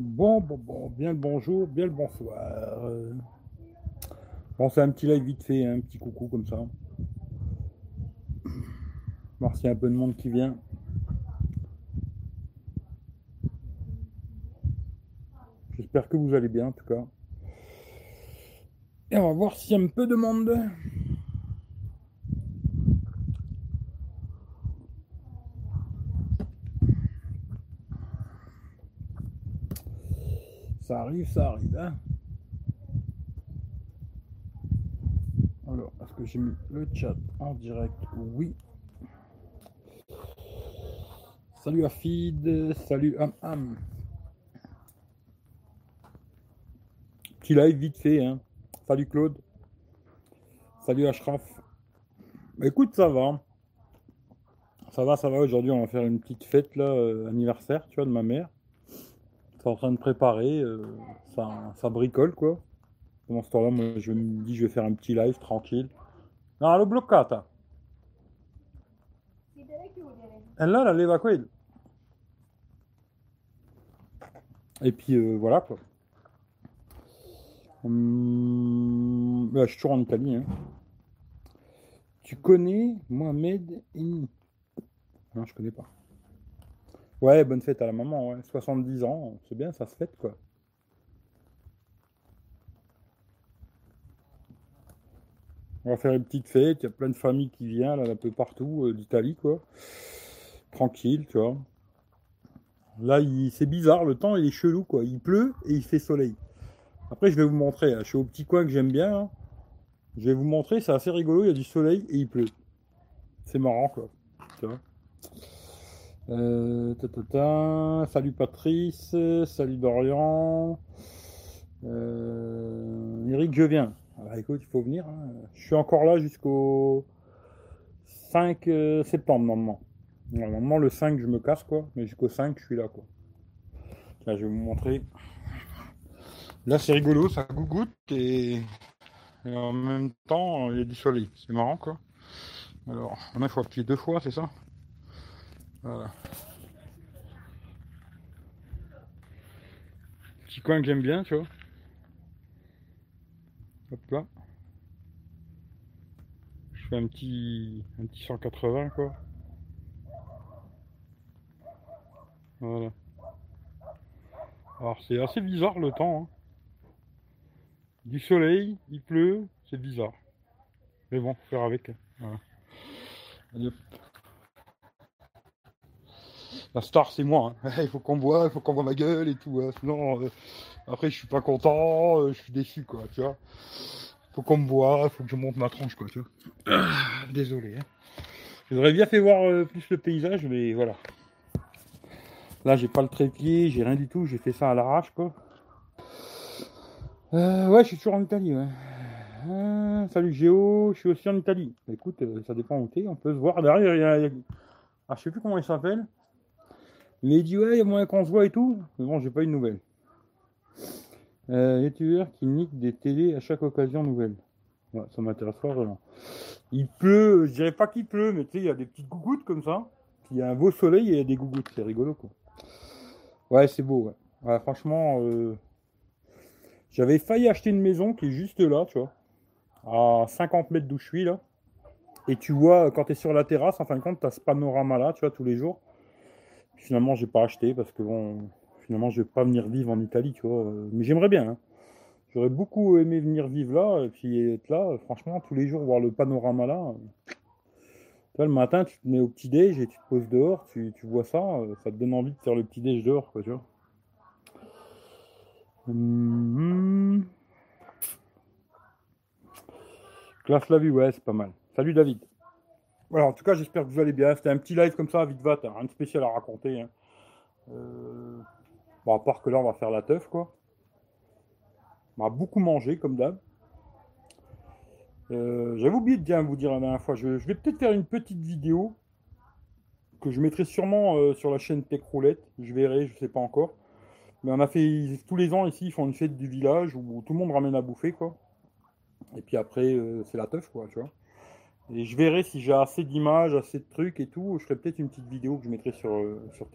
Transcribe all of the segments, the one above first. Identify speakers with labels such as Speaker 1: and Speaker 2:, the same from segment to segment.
Speaker 1: Bon, bon, bon, bien le bonjour, bien le bonsoir. Euh, Bon, c'est un petit live vite fait, hein, un petit coucou comme ça. Voir s'il y a un peu de monde qui vient. J'espère que vous allez bien en tout cas. Et on va voir s'il y a un peu de monde. Ça arrive, ça arrive. Hein Alors, est-ce que j'ai mis le chat en direct? Oui. Salut Afid, salut Am Am. Petit live vite fait. Hein. Salut Claude. Salut Ashraf. Bah, écoute, ça va. Ça va, ça va. Aujourd'hui, on va faire une petite fête là, euh, anniversaire, tu vois, de ma mère. C'est en train de préparer. euh, ça, ça bricole quoi. Pendant ce temps-là, moi, je me dis, je vais faire un petit live tranquille. No, l'ho bloccata.
Speaker 2: Chiudere.
Speaker 1: E allora leva quello. Et puis euh, voilà quoi. Hum, je suis toujours en Italie. hein. Tu connais Mohamed Eni? Non, je connais pas. Ouais, bonne fête à la maman, ouais. 70 ans, c'est bien, ça se fête quoi. On va faire une petite fête, il y a plein de familles qui viennent là, un peu partout euh, d'Italie quoi. Tranquille, tu vois. Là, c'est bizarre, le temps il est chelou quoi. Il pleut et il fait soleil. Après, je vais vous montrer. hein. Je suis au petit coin que j'aime bien. hein. Je vais vous montrer, c'est assez rigolo. Il y a du soleil et il pleut. C'est marrant quoi. Tu vois. Euh. Salut Patrice, salut Dorian. Euh, Eric, je viens. Ah, écoute, il faut venir. hein. Je suis encore là jusqu'au 5 euh, septembre normalement. Normalement, le 5, je me casse quoi. Mais jusqu'au 5, je suis là quoi. Là, je vais vous montrer. Là, c'est rigolo, ça gougoute et, et en même temps, il y a du soleil. C'est marrant quoi. Alors, maintenant, il faut appuyer deux fois, c'est ça? Voilà. Petit coin que j'aime bien, tu vois. Hop là. Je fais un petit, un petit 180 quoi. Voilà. Alors c'est assez bizarre le temps. hein. Du soleil, il pleut, c'est bizarre. Mais bon, faire avec. hein. Voilà. Hop. La star c'est moi. hein. Il faut qu'on me voit, il faut qu'on voit ma gueule et tout. hein. Sinon, euh, après je suis pas content, euh, je suis déçu quoi, tu vois. Faut qu'on me voit, faut que je monte ma tronche quoi, tu vois. Ah, Désolé. hein. J'aurais bien fait voir euh, plus le paysage, mais voilà. Là, j'ai pas le trépied, j'ai rien du tout, j'ai fait ça à l'arrache, quoi. Ouais, je suis toujours en Italie, ouais. Salut Géo, je suis aussi en Italie. Écoute, ça dépend où t'es, on peut se voir. Derrière, y a, y a- Ah, je sais plus comment il s'appelle. Mais il dit, ouais, il y a moyen qu'on se voit et tout. Mais bon, j'ai pas eu de nouvelles. Euh, qui nique des télés à chaque occasion nouvelle. Ouais, ça m'intéresse pas vraiment. Il pleut, je dirais pas qu'il pleut, mais tu sais, il y a des petites gougouttes comme ça. Il y a un beau soleil et il y a des gougouttes, c'est rigolo quoi. Ouais, c'est beau, ouais. Ouais, franchement, euh, j'avais failli acheter une maison qui est juste là, tu vois, à 50 mètres d'où je suis là. Et tu vois, quand tu es sur la terrasse, en fin de compte, tu as ce panorama là, tu vois, tous les jours. Finalement, j'ai pas acheté parce que bon, finalement, je vais pas venir vivre en Italie, tu vois. euh, Mais j'aimerais bien, hein. J'aurais beaucoup aimé venir vivre là, et puis être là, franchement, tous les jours, voir le panorama là. le matin, tu te mets au petit-déj et tu te poses dehors, tu, tu vois ça, euh, ça te donne envie de faire le petit-déj dehors, quoi, tu vois. Hum, Classe la vue, ouais, c'est pas mal. Salut David. Voilà, en tout cas, j'espère que vous allez bien. C'était un petit live comme ça, vite va, rien de spécial à raconter. hein. Euh, Bon, à part que là, on va faire la teuf, quoi. On a beaucoup mangé, comme d'hab. Euh, J'avais oublié de bien vous dire la dernière fois. Je, vais peut-être faire une petite vidéo que je mettrai sûrement euh, sur la chaîne Tech Roulette. Je verrai, je sais pas encore. Mais on a fait tous les ans ici, ils font une fête du village où tout le monde ramène à bouffer, quoi. Et puis après, c'est la teuf, quoi, tu vois. Et je verrai si j'ai assez d'images, assez de trucs et tout. Je ferai peut-être une petite vidéo que je mettrai sur, euh, sur.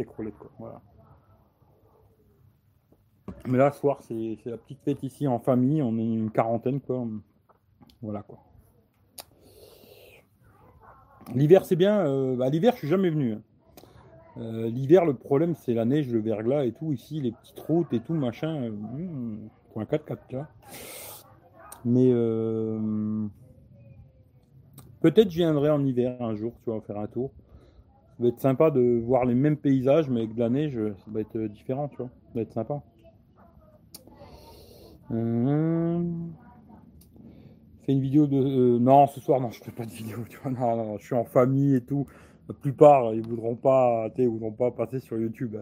Speaker 1: Mais là, ce soir, c'est la petite fête ici en famille. On est une quarantaine, quoi. Voilà, quoi. L'hiver, c'est bien. Euh, bah, l'hiver, je suis jamais venu. Hein. Euh, l'hiver, le problème, c'est la neige, le verglas et tout. Ici, les petites routes et tout, machin. Euh, hmm, point 4 4 là. Mais peut-être je viendrai en hiver un jour, tu vois, faire un tour. Ça va être sympa de voir les mêmes paysages, mais avec de la neige, ça va être différent, tu vois. Ça va être sympa. Fais une vidéo de. non, ce soir, non, je fais pas de vidéo, tu vois. Non, non, je suis en famille et tout la plupart, ils voudront voudront pas passer sur YouTube.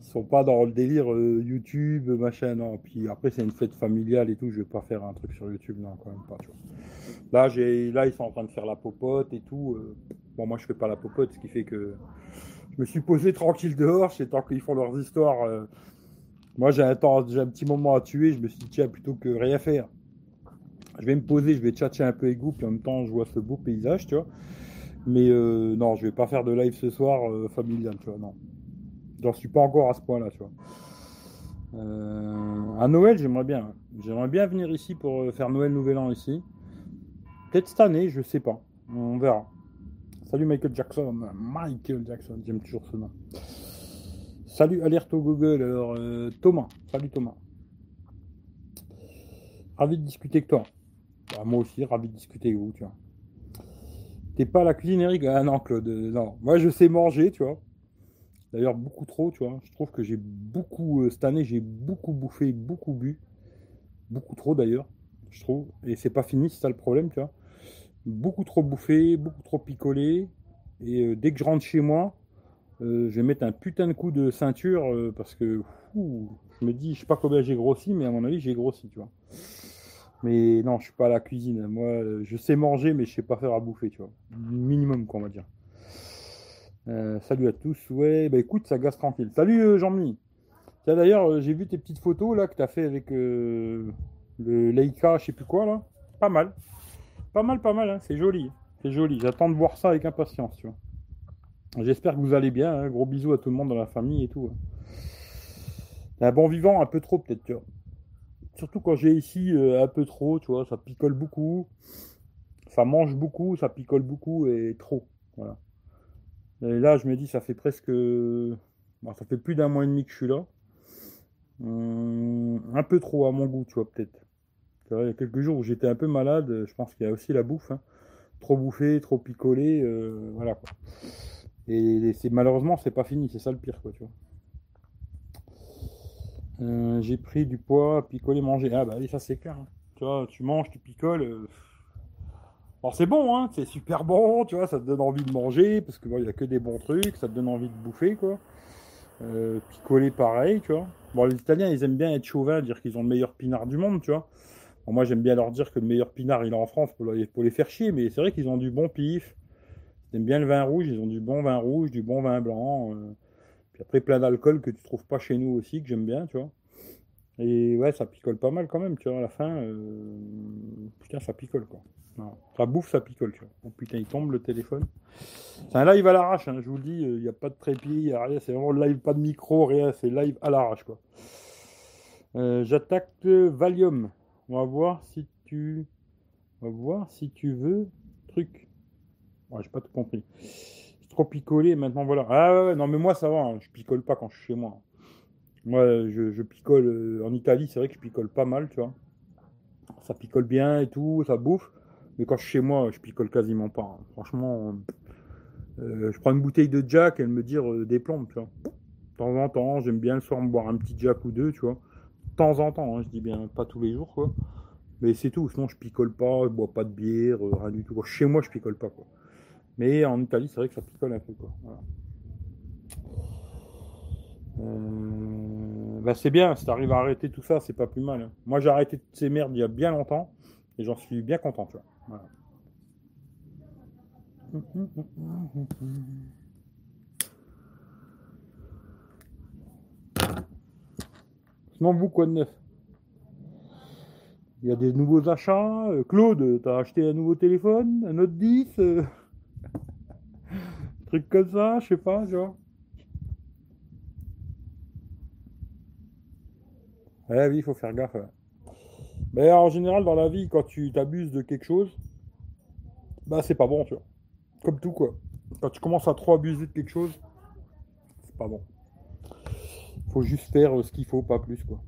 Speaker 1: Ils sont pas dans le délire euh, YouTube, machin, non. Puis après, c'est une fête familiale et tout. Je vais pas faire un truc sur YouTube, non, quand même pas. Là, j'ai, là, ils sont en train de faire la popote et tout. Euh. Bon, moi, je fais pas la popote, ce qui fait que je me suis posé tranquille dehors. C'est tant qu'ils font leurs histoires. Euh. Moi, j'ai un temps, un petit moment à tuer. Je me suis dit, tiens, plutôt que rien faire, je vais me poser, je vais tchatcher un peu égout, puis en même temps, je vois ce beau paysage, tu vois. Mais euh, non, je vais pas faire de live ce soir familial, tu vois, non. J'en suis pas encore à ce point-là, tu vois. À Noël, j'aimerais bien. J'aimerais bien venir ici pour faire Noël Nouvel An ici. Peut-être cette année, je sais pas. On verra. Salut Michael Jackson. Michael Jackson, j'aime toujours ce nom. Salut Alerte au Google. Alors, Thomas. Salut Thomas. Ravi de discuter avec toi. Bah, moi aussi, ravi de discuter avec vous, tu vois. T'es pas à la cuisine, Eric? Ah non, Claude, euh, non. Moi, je sais manger, tu vois. D'ailleurs, beaucoup trop, tu vois. Je trouve que j'ai beaucoup, euh, cette année, j'ai beaucoup bouffé, beaucoup bu. Beaucoup trop, d'ailleurs, je trouve. Et c'est pas fini, c'est ça le problème, tu vois. Beaucoup trop bouffé, beaucoup trop picolé. Et euh, dès que je rentre chez moi, je vais mettre un putain de coup de ceinture parce que je me dis, je sais pas combien j'ai grossi, mais à mon avis, j'ai grossi, tu vois. Mais non, je suis pas à la cuisine. Moi, euh, je sais manger, mais je sais pas faire à bouffer, tu vois. Minimum, quoi, on va dire. Euh, salut à tous. Ouais, bah écoute, ça gasse tranquille. Salut euh, Jean-Mi. D'ailleurs, j'ai vu tes petites photos là que tu as fait avec le Leica, je sais plus quoi là. Pas mal. Pas mal, pas mal. Hein. C'est joli. C'est joli. J'attends de voir ça avec impatience, tu vois. J'espère que vous allez bien. Hein. Gros bisous à tout le monde dans la famille et tout. Hein. Un bon vivant, un peu trop peut-être, tu vois surtout quand j'ai ici euh, un peu trop, tu vois, ça picole beaucoup, ça mange beaucoup, ça picole beaucoup et trop. Voilà. Et là, je me dis, ça fait presque. Ça fait plus d'un mois et demi que je suis là. Hum, un peu trop à mon goût, tu vois, peut-être. Il y a quelques jours où j'étais un peu malade, je pense qu'il y a aussi la bouffe. Hein. Trop bouffé, trop picolé, euh, voilà quoi. Et c'est malheureusement, c'est pas fini, c'est ça le pire, quoi, tu vois. Euh, j'ai pris du poids, picoler, manger. Ah bah oui, ça c'est clair. Hein. Tu vois, tu manges, tu picoles. Euh. Bon, c'est bon, hein, c'est super bon, tu vois, ça te donne envie de manger, parce que il n'y a que des bons trucs, ça te donne envie de bouffer, quoi. Euh, picoler pareil, tu vois. Bon, les Italiens, ils aiment bien être chauvins, dire qu'ils ont le meilleur pinard du monde, tu vois. Moi, j'aime bien leur dire que le meilleur pinard, il est en France pour les, pour les faire chier, mais c'est vrai qu'ils ont du bon pif. Ils aiment bien le vin rouge, ils ont du bon vin rouge, du bon vin blanc. Puis après, plein d'alcool que tu trouves pas chez nous aussi, que j'aime bien, tu vois. Et ouais, ça picole pas mal quand même, tu vois, à la fin. Euh, putain, ça picole, quoi. Ça bouffe, ça picole, tu vois. Oh putain, il tombe le téléphone. C'est un live à l'arrache, hein, je vous le dis, il n'y a pas de trépied, rien, c'est vraiment live, pas de micro, rien, c'est live à l'arrache, quoi. Euh, j'attaque Valium. On va voir si tu. On va voir si tu veux. Truc. Ouais, j'ai pas tout compris trop picolé, maintenant voilà. Ah ouais, non mais moi ça va, hein. je picole pas quand je suis chez moi. Moi je, picole euh, en Italie, c'est vrai que je picole pas mal, tu vois. Ça picole bien et tout, ça bouffe. Mais quand je suis chez moi, je picole quasiment pas. Hein. Franchement, euh, je prends une bouteille de Jack, elle me dit euh, des plombes, tu vois. De temps en temps, j'aime bien le soir me boire un petit Jack ou deux, tu vois. Temps en temps, hein, je dis bien pas tous les jours, quoi. Mais c'est tout, sinon je picole pas, je bois pas de bière, rien du tout. Chez moi, je picole pas, quoi. Mais en Italie, c'est vrai que ça picole un peu. Quoi. Euh, bah, c'est bien, si tu arrives à arrêter tout ça, c'est pas plus mal. Hein. Moi, j'ai arrêté toutes ces merdes il y a bien longtemps et j'en suis bien content. Sinon, vous, quoi de neuf Il y a des nouveaux achats. Euh, Claude, t'as acheté un nouveau téléphone, un autre 10 truc comme ça, je sais pas, genre. Ouais, oui, il faut faire gaffe. Mais en général, dans la vie, quand tu t'abuses de quelque chose, bah c'est pas bon, tu vois. Comme tout, quoi. Quand tu commences à trop abuser de quelque chose, c'est pas bon. Faut juste faire ce qu'il faut, pas plus, quoi.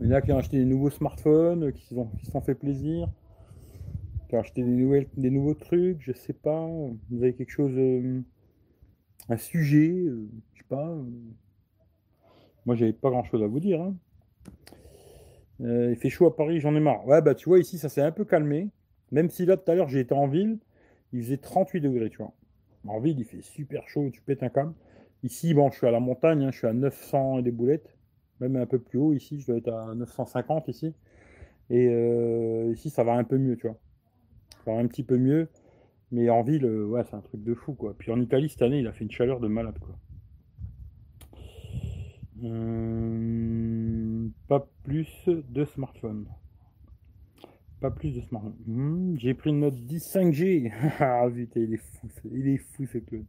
Speaker 1: Il y en a qui ont acheté des nouveaux smartphones, qui se sont fait plaisir, qui ont acheté des, nouvelles, des nouveaux trucs, je sais pas. Vous avez quelque chose, euh, un sujet, euh, je sais pas. Euh. Moi, j'avais pas grand chose à vous dire. Hein. il fait chaud à Paris, j'en ai marre. Ouais, bah tu vois, ici, ça s'est un peu calmé. Même si là, tout à l'heure, été en ville, il faisait 38 degrés, tu vois. En ville, il fait super chaud, tu pètes un câble. Ici, bon, je suis à la montagne, hein, je suis à 900 et des boulettes. Même un peu plus haut, ici, je dois être à 950 ici. Et euh, ici, ça va un peu mieux, tu vois. Ça va un petit peu mieux. Mais en ville, euh, ouais, c'est un truc de fou, quoi. Puis en Italie, cette année, il a fait une chaleur de malade, quoi. Hum, pas plus de smartphones. Pas plus de smartphones. Hum, j'ai pris une note 10 5G. ah putain, il est fou, il est fou ce Claude.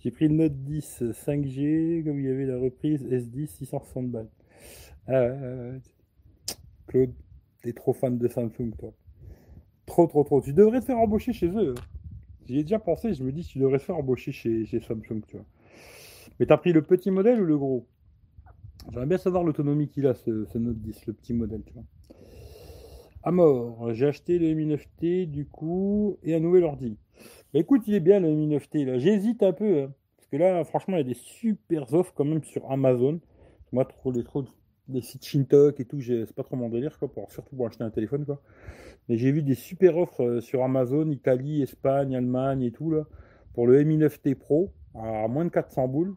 Speaker 1: J'ai pris une note 10 5G, comme il y avait la reprise S10 660 balles. Euh, Claude, t'es trop fan de Samsung, toi. Trop, trop, trop. Tu devrais te faire embaucher chez eux. J'y ai déjà pensé, je me dis, tu devrais te faire embaucher chez, Samsung, tu vois. Mais t'as pris le petit modèle ou le gros? J'aimerais bien savoir l'autonomie qu'il a, ce, Note 10, le petit modèle, tu vois. À mort, j'ai acheté le Mi 9T, du coup, et un nouvel ordi. Bah, écoute, il est bien le Mi 9T, là. J'hésite un peu, hein, parce que là, franchement, il y a des super offres quand même sur Amazon. Moi, trop les trop des sites Shintok et tout, c'est pas trop mon délire, quoi, surtout pour acheter un téléphone. Mais j'ai vu des super offres euh, sur Amazon, Italie, Espagne, Allemagne et tout, pour le Mi 9T Pro, à moins de 400 boules.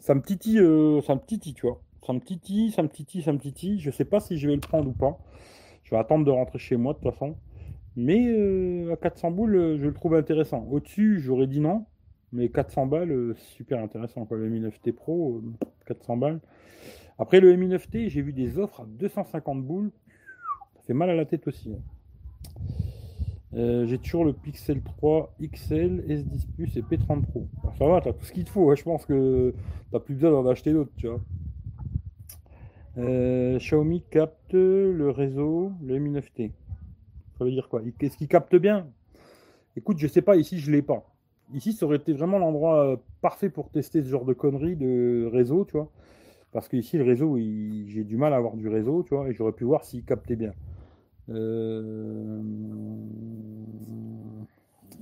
Speaker 1: Ça me titille, euh, ça me titille, tu vois. Ça me titille, ça me titille, ça me titille. Je sais pas si je vais le prendre ou pas. Je vais attendre de rentrer chez moi, de toute façon. Mais euh, à 400 boules, je le trouve intéressant. Au-dessus, j'aurais dit non. Mais 400 balles, super intéressant. Le Mi 9T Pro, 400 balles. Après le Mi 9T, j'ai vu des offres à 250 boules. Ça fait mal à la tête aussi. Hein. Euh, j'ai toujours le Pixel 3 XL, S10 Plus et P30 Pro. ça va, t'as tout ce qu'il te faut. Je pense que t'as plus besoin d'en acheter d'autres, tu vois. Euh, Xiaomi capte le réseau, le Mi 9T. Ça veut dire quoi? Qu'est-ce qu'il capte bien? Écoute, je sais pas, ici je l'ai pas. Ici, ça aurait été vraiment l'endroit euh, parfait pour tester ce genre de conneries de réseau, tu vois. Parce que ici, le réseau, j'ai du mal à avoir du réseau, tu vois, et j'aurais pu voir s'il captait bien. Euh,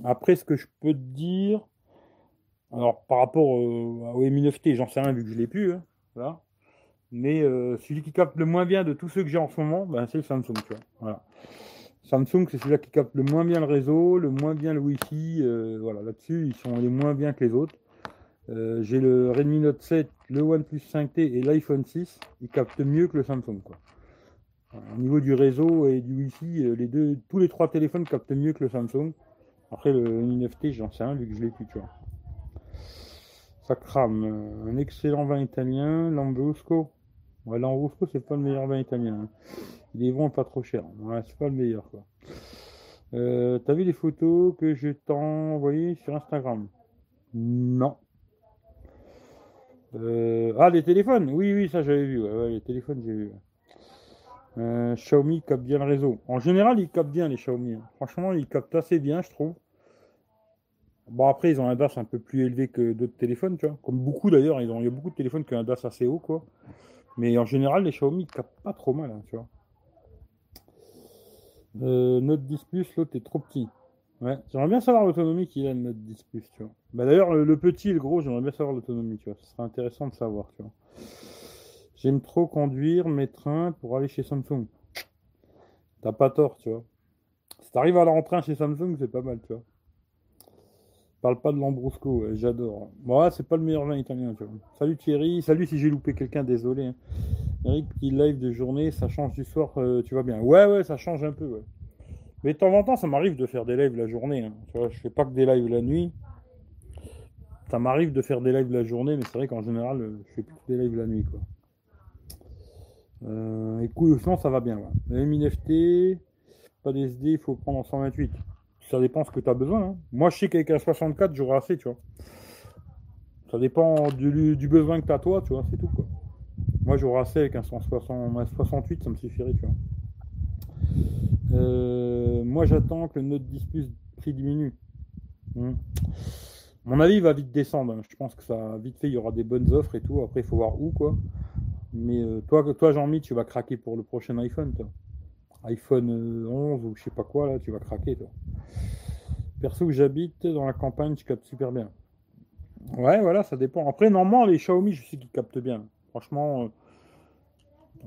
Speaker 1: après, ce que je peux te dire, alors par rapport au Mi9T, j'en sais rien vu que je l'ai plus, hein, Mais euh, celui qui capte le moins bien de tous ceux que j'ai en ce moment, ben, c'est le Samsung. Voilà. Samsung, c'est celui-là qui capte le moins bien le réseau, le moins bien le Wi-Fi. Euh, voilà, là-dessus, ils sont les moins bien que les autres. Euh, j'ai le Redmi Note 7, le OnePlus 5T et l'iPhone 6. Ils captent mieux que le Samsung. Quoi. Au niveau du réseau et du Wi-Fi, les deux, tous les trois téléphones captent mieux que le Samsung. Après, le Mi 9T, j'en sais rien vu que je l'ai plus, tu vois. Ça crame. Un excellent vin italien, Lambrusco. Ouais, Lambrusco, c'est pas le meilleur vin italien. Hein. Il est bon pas trop cher. C'est pas le meilleur, quoi. Euh, T'as vu les photos que je t'ai envoyées sur Instagram? Non. Euh, ah, les téléphones? Oui, oui, ça j'avais vu. Les téléphones, j'ai vu. Euh, Xiaomi capte bien le réseau. En général, ils captent bien les Xiaomi. Hein. Franchement, ils captent assez bien, je trouve. Bon, après, ils ont un DAS un peu plus élevé que d'autres téléphones, tu vois. Comme beaucoup d'ailleurs, il y a beaucoup de téléphones qui ont un DAS assez haut, quoi. Mais en général, les Xiaomi, ils captent pas trop mal, hein, tu vois. Euh, Note 10 Plus, l'autre est trop petit. Ouais, j'aimerais bien savoir l'autonomie qu'il a le Note 10 Plus, tu vois. Bah d'ailleurs, le, petit et le gros, j'aimerais bien savoir l'autonomie, tu vois. Ce serait intéressant de savoir, tu vois. J'aime trop conduire mes trains pour aller chez Samsung. T'as pas tort, tu vois. Si t'arrives à aller en train chez Samsung, c'est pas mal, tu vois. Parle pas de Lambrusco, j'adore. Moi, c'est pas le meilleur vin italien, tu vois. Salut Thierry, salut si j'ai loupé quelqu'un, désolé. Hein. Eric, petit live de journée, ça change du soir, euh, tu vois bien. Ouais, ouais, ça change un peu, ouais. Mais de temps en temps, ça m'arrive de faire des lives la journée. Hein. Tu vois, je fais pas que des lives la nuit. Ça m'arrive de faire des lives la journée, mais c'est vrai qu'en général, euh, je fais plus des lives la nuit, quoi. Euh, ça va bien. Ouais. Mi 9T, pas d'SD, il faut prendre en 128. Ça dépend ce que tu as besoin. hein. Moi, je sais qu'avec un 64, j'aurai assez, tu vois. Ça dépend du, du besoin que tu as toi, tu vois, c'est tout, quoi. Moi, j'aurai assez avec un 160, un 68, ça me suffirait, tu vois. Euh, moi, j'attends que le Note 10 Plus prix diminue. Hmm. Mon avis, va vite descendre. hein. Je pense que ça, vite fait, il y aura des bonnes offres et tout. Après, il faut voir où, quoi. Mais euh, toi, toi Jean-Mi, tu vas craquer pour le prochain iPhone, toi. iPhone euh, 11 ou je sais pas quoi, là, tu vas craquer, toi. Perso, j'habite dans la campagne, je capte super bien. Ouais, voilà, ça dépend. Après, normalement, les Xiaomi, je sais qu'ils captent bien. Franchement, euh,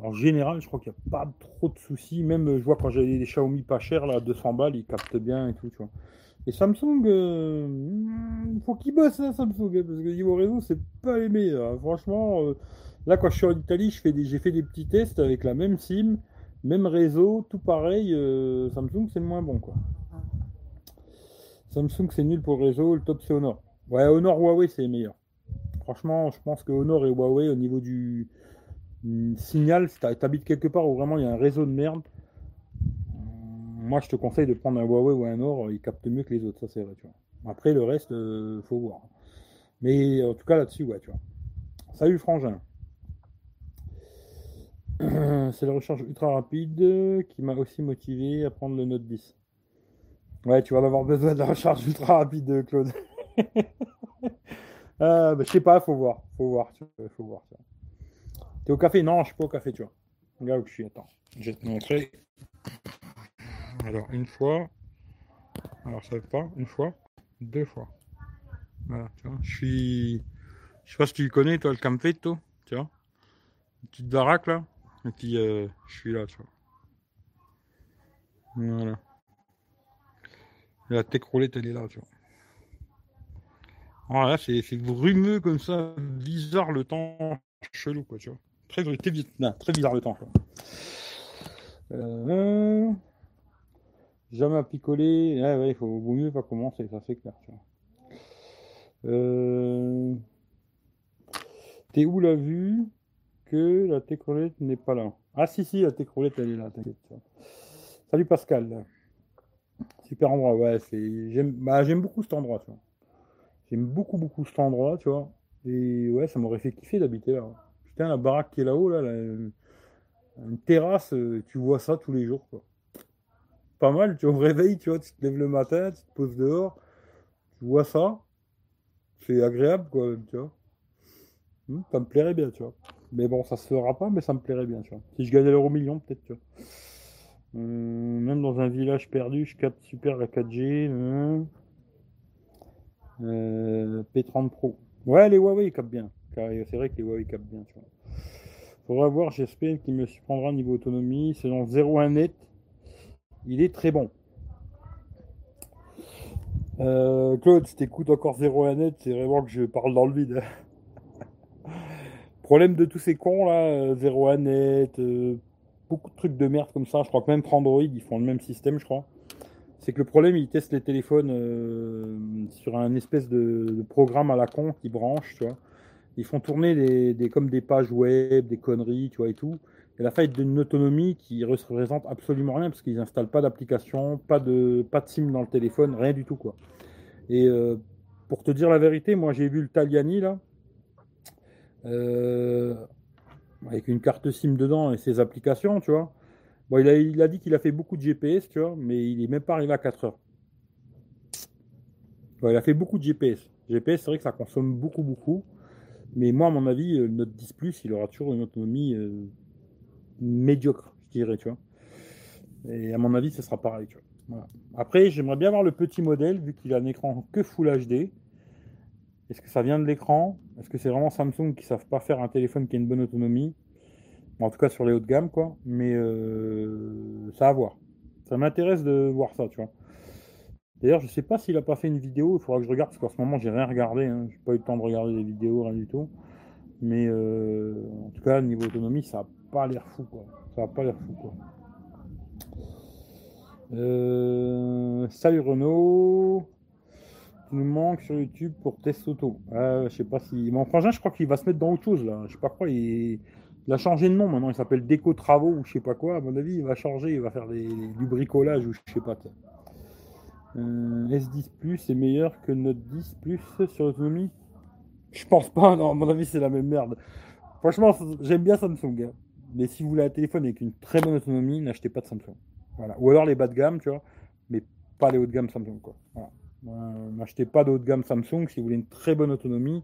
Speaker 1: en général, je crois qu'il n'y a pas trop de soucis. Même, euh, je vois quand j'ai des Xiaomi pas chers, là, 200 balles, ils captent bien et tout, tu vois. Et Samsung, euh, hmm, faut qu'ils bossent, hein, Samsung, hein, parce que niveau réseau, c'est pas les meilleurs. hein. Franchement, euh, là, quand je suis en Italie, j'ai fait des petits tests avec la même SIM, même réseau, tout pareil. euh, Samsung, c'est le moins bon, quoi. Samsung, c'est nul pour le réseau, le top, c'est Honor. Ouais, Honor, Huawei, c'est les meilleurs. Franchement, je pense que Honor et Huawei, au niveau du signal, si t'habites quelque part où vraiment il y a un réseau de merde, hum, moi je te conseille de prendre un Huawei ou un Honor, ils captent mieux que les autres, ça c'est vrai, tu vois. Après, le reste, euh, faut voir. Mais en tout cas, là-dessus, ouais, tu vois. Salut Frangin. C'est la recharge ultra rapide qui m'a aussi motivé à prendre le Note 10. Ouais, tu vas avoir besoin de la recharge ultra rapide, Claude. Euh, bah, je sais pas, faut voir. Faut voir, faut voir. T'es au café? Non, je suis pas au café, tu vois. Là où je suis, attends. Je vais te montrer. Alors, une fois. Alors, ça va pas. Une fois. Deux fois. Voilà, tu vois. Je suis. Je sais pas si tu connais, toi, le campetto. Tu vois. Une petite baraque, là. Et puis, euh, je suis là, tu vois. Voilà. La tech roulette, elle est là, tu vois. Voilà, c'est brumeux comme ça, bizarre le temps, chelou, quoi, tu vois. Très, très, très bizarre le temps. Euh... Jamais à picoler. Il faut vaut mieux pas commencer, ça c'est clair, tu vois. Euh... T'es où la vue? Que la técrolette n'est pas là? Ah si si, la técrolette elle est là, t'inquiète. Salut Pascal. Super endroit, ouais, c'est j'aime bah, j'aime beaucoup cet endroit, tu vois. J'aime beaucoup beaucoup cet endroit, tu vois. Et ouais, ça m'aurait fait kiffer d'habiter là. Putain, la baraque qui est là-haut, là, une terrasse, euh, tu vois ça tous les jours, quoi. Pas mal, tu vois, au réveil, tu vois, tu te lèves le matin, tu te poses dehors, tu vois ça. C'est agréable, quoi, tu vois. Hmm, ça me plairait bien, tu vois. Mais bon, ça se fera pas, mais ça me plairait bien, tu vois. Si je gagnais l'euro million, peut-être, tu vois. Euh, même dans un village perdu, je capte super la 4G. euh. Euh, P30 Pro. Ouais, les Huawei ils captent bien. C'est vrai que les Huawei captent bien, tu vois. Faudra voir, j'espère qu'il me surprendra niveau autonomie. Selon 01 net, il est très bon. Claude, si t'écoutes encore 01 net, c'est vraiment que je parle dans le vide. Problème de tous ces cons là, euh, 01 net, euh, beaucoup de trucs de merde comme ça. Je crois que même pour Android, ils font le même système, je crois. C'est que le problème, ils testent les téléphones euh, sur un espèce de, programme à la con qui branche, tu vois. Ils font tourner des, comme des pages web, des conneries, tu vois, et tout. Et la fin, ils te donnent une autonomie qui ne représente absolument rien parce qu'ils n'installent pas d'application, pas de, pas de SIM dans le téléphone, rien du tout, quoi. Et pour te dire la vérité, moi, j'ai vu le Taliani, là, euh, avec une carte SIM dedans et ses applications, tu vois. Bon, il a, dit qu'il a fait beaucoup de GPS, tu vois, mais il est même pas arrivé à 4 heures. Ouais, il a fait beaucoup de GPS. GPS, c'est vrai que ça consomme beaucoup, beaucoup. Mais moi, à mon avis, euh, le Note 10 Plus, il aura toujours une autonomie euh, médiocre, je dirais, tu vois. Et à mon avis, ce sera pareil, tu vois. Après, j'aimerais bien voir le petit modèle, vu qu'il a un écran que Full HD. Est-ce que ça vient de l'écran? Est-ce que c'est vraiment Samsung qui ne savent pas faire un téléphone qui a une bonne autonomie? En tout cas, sur les hauts de gamme, quoi. Mais euh, ça à voir. Ça m'intéresse de voir ça, tu vois. D'ailleurs, je sais pas s'il a pas fait une vidéo, il faudra que je regarde, parce qu'en ce moment, j'ai rien regardé, hein. j'ai pas eu le temps de regarder des vidéos, rien du tout. Mais euh, en tout cas, niveau autonomie, ça a pas l'air fou, quoi. Ça a pas l'air fou, quoi. Euh, salut Renaud. Nous manques sur YouTube pour test auto. Ah, je sais pas si. Mon frangin, je crois qu'il va se mettre dans autre chose là. Je sais pas quoi. Il... a changé de nom maintenant. Il s'appelle Déco Travaux ou je sais pas quoi. À mon avis, il va changer. Il va faire des... du bricolage ou je sais pas. Euh, S10 Plus est meilleur que Note 10 Plus sur l'autonomie Je pense pas, non, à mon avis, c'est la même merde. Franchement, j'aime bien Samsung. hein. Mais si vous voulez un téléphone avec une très bonne autonomie, n'achetez pas de Samsung. Voilà. Ou alors les bas de gamme, tu vois, mais pas les hauts de gamme Samsung. Quoi. Voilà. Euh, N'achetez pas de haut de gamme Samsung si vous voulez une très bonne autonomie.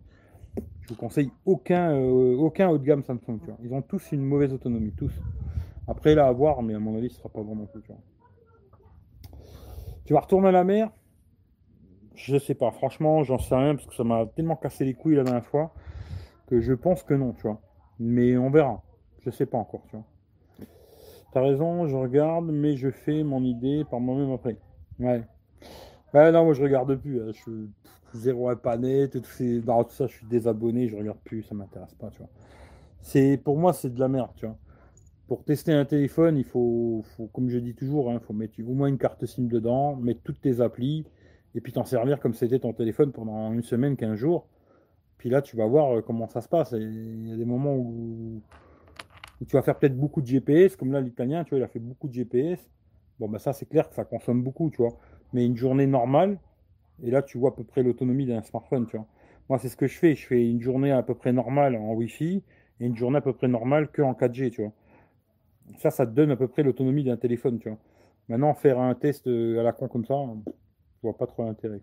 Speaker 1: Je vous conseille aucun, euh, aucun haut de gamme Samsung. Ils ont tous une mauvaise autonomie, tous. Après, là, à voir, mais à mon avis, ce sera pas non plus. Tu, tu vas retourner à la mer? Je sais pas. Franchement, j'en sais rien parce que ça m'a tellement cassé les couilles la dernière fois que je pense que non, tu vois. Mais on verra. Je sais pas encore, tu vois. T'as raison, je regarde, mais je fais mon idée par moi-même après. Ouais. Non, moi je regarde plus. hein. Je suis zéro iPanet, tout, ça, je suis désabonné, je regarde plus, ça m'intéresse pas, tu vois. C'est pour moi, c'est de la merde, tu vois. Pour tester un téléphone, il faut, faut comme je dis toujours, il faut mettre au moins une carte SIM dedans, mettre toutes tes applis, et puis t'en servir comme c'était ton téléphone pendant une semaine, 15 jours. Puis là, tu vas voir euh, comment ça se passe. Il y a des moments où, où tu vas faire peut-être beaucoup de GPS, comme là, l'italien, tu vois, il a fait beaucoup de GPS. Bon, bah ça, c'est clair que ça consomme beaucoup, tu vois. Mais une journée normale, et là, tu vois à peu près l'autonomie d'un smartphone, tu vois. Moi, c'est ce que je fais. Je fais une journée à peu près normale en Wi-Fi et une journée à peu près normale que en 4G, tu vois. Ça, ça te donne à peu près l'autonomie d'un téléphone, tu vois. Maintenant, faire un test euh, à la con comme ça, je vois pas trop l'intérêt.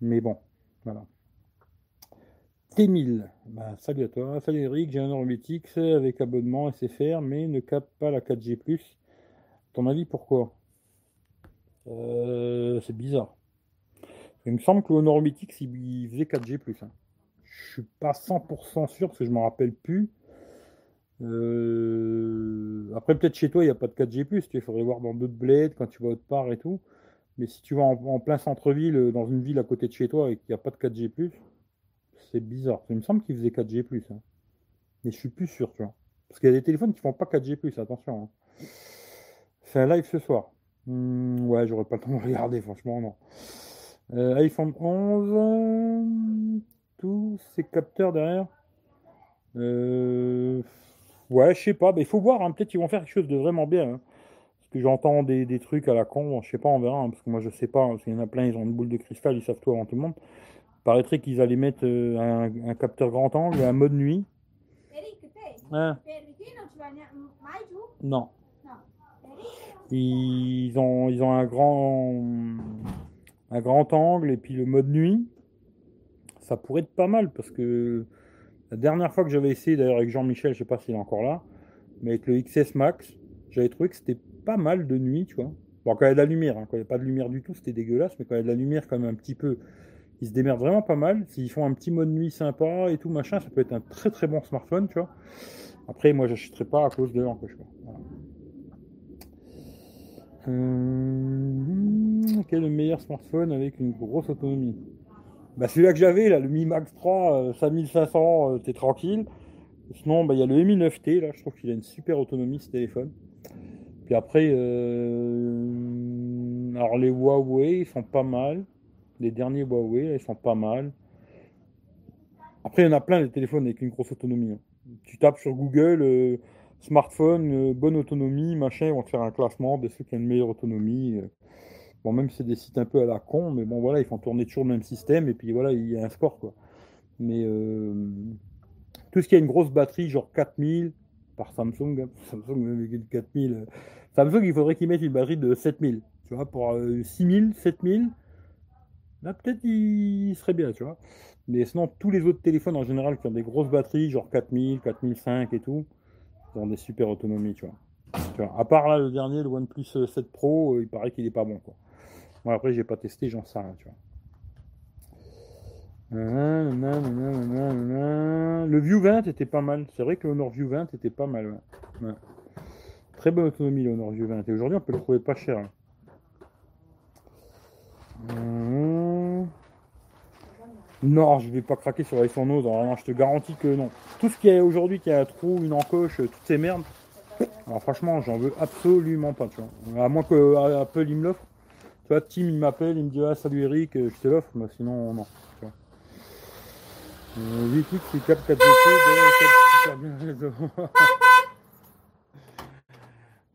Speaker 1: Mais bon, voilà. T1000, bah, salut à toi. Salut Eric, j'ai un Orbitix avec abonnement SFR, mais ne capte pas la 4G+. Ton avis, pourquoi? Euh, C'est bizarre. Il me semble que le Honor 8X, il faisait 4G+. Hein. Je suis pas 100% sûr parce que je me rappelle plus. Euh, Après, peut-être chez toi, il n'y a pas de 4G+. Tu sais, Il faudrait voir dans d'autres bleds, quand tu vas autre part et tout. Mais si tu vas en, plein centre-ville, euh, dans une ville à côté de chez toi et qu'il n'y a pas de 4G+, c'est bizarre. Il me semble qu'il faisait 4G+. Hein. Mais je suis plus sûr, tu vois. Parce qu'il y a des téléphones qui font pas 4G+, attention. hein. C'est un live ce soir. Hmm, ouais, j'aurais pas le temps de regarder, franchement, non. Euh, iPhone 11, euh, tous ces capteurs derrière. Euh, ouais, je sais pas, bah, il faut voir, hein, peut-être qu'ils vont faire quelque chose de vraiment bien. hein. Parce que j'entends des, des trucs à la con, je sais pas, on verra, hein, parce que moi je sais pas, parce qu'il y en a plein, ils ont une boule de cristal, ils savent tout avant tout le monde. Paraîtrait qu'ils allaient mettre euh, un, un capteur grand angle et un mode nuit. Hein,
Speaker 2: non ci vai ne- mai giù?
Speaker 1: non.
Speaker 2: No. Eric?
Speaker 1: Ils ont, un grand, un grand angle et puis le mode nuit. Ça pourrait être pas mal parce que la dernière fois que j'avais essayé, d'ailleurs avec Jean-Michel, je sais pas s'il est encore là, mais avec le XS Max, j'avais trouvé que c'était pas mal de nuit, tu vois. Bon, quand il y a de la lumière, hein, quand il n'y a pas de lumière du tout, c'était dégueulasse, mais quand il y a de la lumière, quand même un petit peu, ils se démerdent vraiment pas mal. S'ils font un petit mode nuit sympa et tout machin, ça peut être un très très bon smartphone, tu vois. Après, moi, j'achèterai pas à cause de. Voilà. Euh, quel est le meilleur smartphone avec une grosse autonomie? Bah, Celui-là que j'avais, là, le Mi Max 3, euh, 5500, euh, t'es tranquille. Sinon, bah, il y a le Mi 9T, là, je trouve qu'il a une super autonomie ce téléphone. Puis après, euh, alors les Huawei, ils sont pas mal. Les derniers Huawei, ils sont pas mal. Après, il y en a plein des téléphones avec une grosse autonomie. hein. Tu tapes sur Google, euh, smartphone, euh, bonne autonomie, machin, ils vont te faire un classement de ceux qui ont une meilleure autonomie. euh. Bon, même si c'est des sites un peu à la con, mais bon, voilà, ils font tourner toujours le même système, et puis voilà, il y a un score, quoi. Mais euh, tout ce qui a une grosse batterie, genre 4000, par Samsung, hein, Samsung, même avec une 4000, euh, Samsung, il faudrait qu'ils mettent une batterie de 7000, tu vois, pour euh, 6000, 7000, là, peut-être il serait bien, tu vois. Mais sinon, tous les autres téléphones en général qui ont des grosses batteries, genre 4000, 4005 et tout, ont des super autonomies, tu vois. Tu vois, à part là, le dernier, le OnePlus 7 Pro, euh, il paraît qu'il est pas bon, quoi. Bon, après, j'ai pas testé, j'en sais rien, tu vois. Le View 20 était pas mal. C'est vrai que le Honor View 20 était pas mal. Très bonne autonomie, le Honor View 20. Et aujourd'hui, on peut le trouver pas cher. hein. Hum. Non, je vais pas craquer sur l'iPhone 11. Alors, non, je te garantis que non. Tout ce qu'il y a aujourd'hui, qui a un trou, une encoche, euh, toutes ces merdes. Alors franchement, j'en veux absolument pas, tu vois. À moins que euh, Apple il me l'offre. Tu vois, Tim il m'appelle, il me dit ah salut Eric, euh, je te l'offre, mais sinon non. Tu vois. 8X il capte 4G, d'ailleurs, il capte super bien le réseau.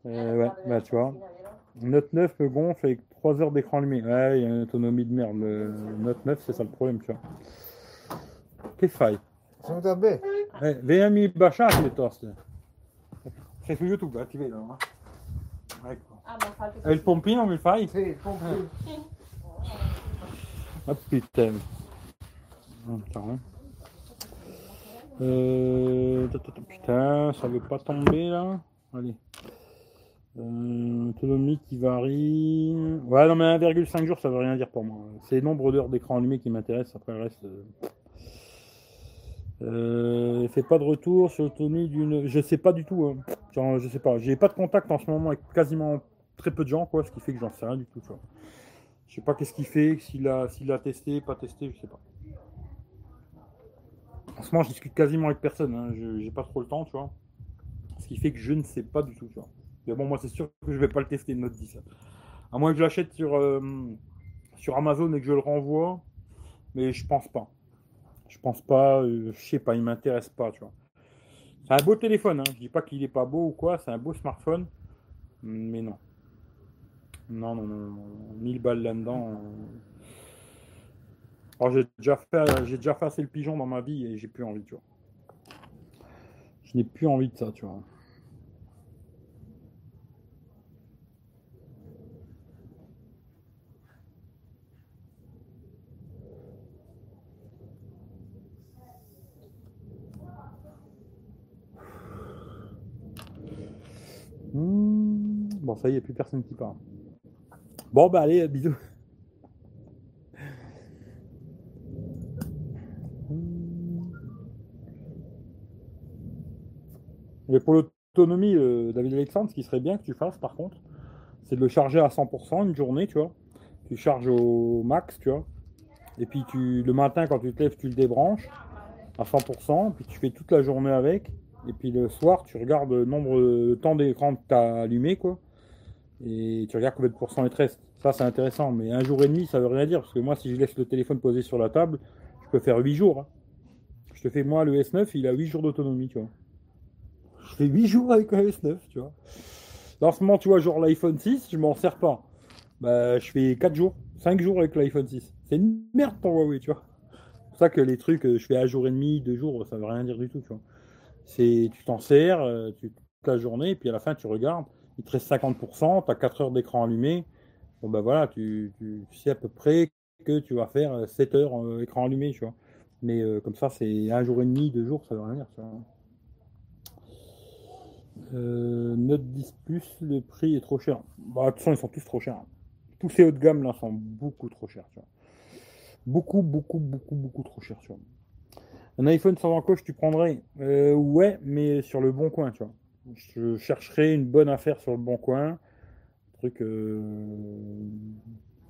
Speaker 1: Euh, ouais, bah tu vois. Note 9 me gonfle avec 3 heures d'écran allumé. Ouais, il y a une autonomie de merde. Le Note 9, c'est ça le problème, tu vois. Che fai?
Speaker 3: Sono da bene.
Speaker 1: Eh, vieni baciare piuttosto. Sei su YouTube, eh, ti vedo. no? Ecco.
Speaker 2: Ah, ma fate
Speaker 1: E il pompino mi fai?
Speaker 3: Sì, il pompino.
Speaker 1: Ah putain. Attends, hein. Euh, ta, ta, ta, putain, ça veut pas tomber là. Allez. Euh, autonomie qui varie. Ouais, non, mais 1,5 jours, ça veut rien dire pour moi. C'est le nombre d'heures d'écran allumé qui m'intéresse. Après le reste. euh. Euh, fait pas de retour sur l'autonomie d'une. Je sais pas du tout. hein. Je sais pas. J'ai pas de contact en ce moment avec quasiment très peu de gens, quoi. Ce qui fait que j'en sais rien du tout. Tu vois. Je sais pas qu'est-ce qu'il fait, s'il a, s'il a testé, pas testé, je sais pas. En ce moment, je discute quasiment avec personne. Hein. Je j'ai pas trop le temps, tu vois. Ce qui fait que je ne sais pas du tout, tu vois. Mais bon, moi, c'est sûr que je vais pas le tester, Note 10. À moins que je l'achète sur, euh, sur Amazon et que je le renvoie. Mais je pense pas. Je pense pas, euh, je sais pas, il m'intéresse pas, tu vois. C'est un beau téléphone, hein. je dis pas qu'il est pas beau ou quoi, c'est un beau smartphone. Mais non. Non, non, non, non. 1000 balles là-dedans. euh. Alors, j'ai déjà fait, j'ai déjà fait assez le pigeon dans ma vie et j'ai plus envie, tu vois. Je n'ai plus envie de ça, tu vois. Ça y est, plus personne qui parle. Bon, bah allez, bisous. Et pour l'autonomie, euh, David Alexandre, ce qui serait bien que tu fasses par contre, c'est de le charger à 100% une journée, tu vois. Tu charges au max, tu vois. Et puis tu, le matin, quand tu te lèves, tu le débranches à 100%, puis tu fais toute la journée avec. Et puis le soir, tu regardes le nombre de temps d'écran que tu as allumé, quoi. Et tu regardes combien de pourcents il te. Ça, c'est intéressant. Mais un jour et demi, ça veut rien dire. Parce que moi, si je laisse le téléphone posé sur la table, je peux faire 8 jours. hein. Je te fais, moi, le S9, il a 8 jours d'autonomie, tu vois. Je fais 8 jours avec un S9, tu vois. En ce moment, tu vois, genre l'iPhone 6, je m'en sers pas. Bah, je fais 4 jours, 5 jours avec l'iPhone 6. C'est une merde pour Huawei, tu vois. C'est pour ça que les trucs, euh, je fais un jour et demi, deux jours, ça veut rien dire du tout, tu vois. C'est, tu t'en sers euh, tu, toute la journée, puis à la fin, tu regardes, il te reste 50%, tu as 4 heures d'écran allumé. Bon, bah voilà, tu, tu- sais à peu près que tu vas faire euh, 7 heures euh, écran allumé, tu vois. Mais euh, comme ça, c'est un jour et demi, deux jours, ça veut rien dire, tu vois. Euh, Note 10 Plus, le prix est trop cher. Bah, de toute façon, ils sont tous trop chers. Tous ces hauts de gamme là sont beaucoup trop chers, tu vois. Beaucoup, beaucoup, beaucoup, beaucoup trop chers, tu vois. Un iPhone sans encoche, tu prendrais Euh, Ouais, mais sur le bon coin, tu vois. Je chercherais une bonne affaire sur le bon coin. Truc. euh,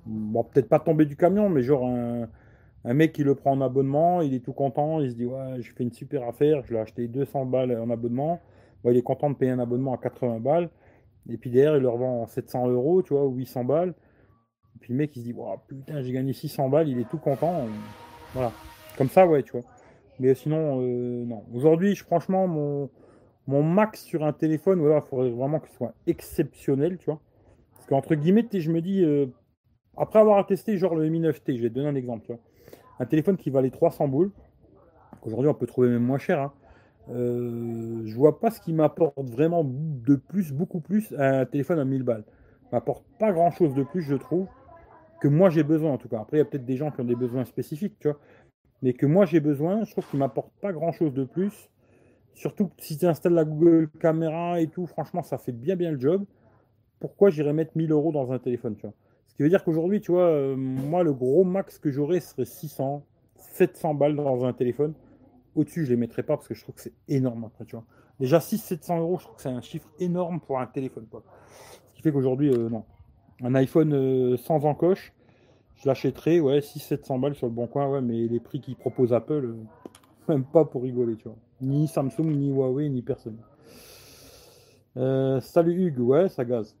Speaker 1: Bon, peut-être pas tomber du camion, mais genre un, un mec qui le prend en abonnement, il est tout content, il se dit Ouais, j'ai fait une super affaire, je l'ai acheté 200 balles en abonnement. Bon, il est content de payer un abonnement à 80 balles. Et puis derrière, il le revend en 700 euros, tu vois, ou 800 balles. Et puis le mec, il se dit, Ouah, putain, j'ai gagné 600 balles, il est tout content. Voilà. Comme ça, ouais, tu vois. Mais sinon, euh, non. Aujourd'hui, franchement, mon, mon max sur un téléphone, voilà, il faudrait vraiment que ce soit exceptionnel, tu vois. Parce qu'entre guillemets, je me dis, euh, après avoir testé genre le Mi 9T, je vais te donner un exemple, tu vois. Un téléphone qui valait 300 boules. Aujourd'hui, on peut trouver même moins cher, hein. Euh, je vois pas ce qui m'apporte vraiment de plus, beaucoup plus, à un téléphone à 1000 balles. M'apporte pas grand chose de plus, je trouve, que moi j'ai besoin en tout cas. Après, il y a peut-être des gens qui ont des besoins spécifiques, tu vois. Mais que moi j'ai besoin, je trouve qu'il m'apporte pas grand chose de plus. Surtout si tu installes la Google Caméra et tout, franchement, ça fait bien bien le job. Pourquoi j'irais mettre 1000 euros dans un téléphone, tu vois? Ce qui veut dire qu'aujourd'hui, tu vois, euh, moi le gros max que j'aurais serait 600, 700 balles dans un téléphone. Au-dessus, je les mettrais pas parce que je trouve que c'est énorme après, tu vois. Déjà 600-700 euros, je trouve que c'est un chiffre énorme pour un téléphone, quoi. Ce qui fait qu'aujourd'hui, euh, non. Un iPhone euh, sans encoche, je l'achèterais, ouais, 600-700 balles sur le bon coin, ouais, mais les prix qu'ils proposent Apple, même pas pour rigoler, tu vois. Ni Samsung, ni Huawei, ni personne. Euh, salut Hugues, ouais, ça gaze.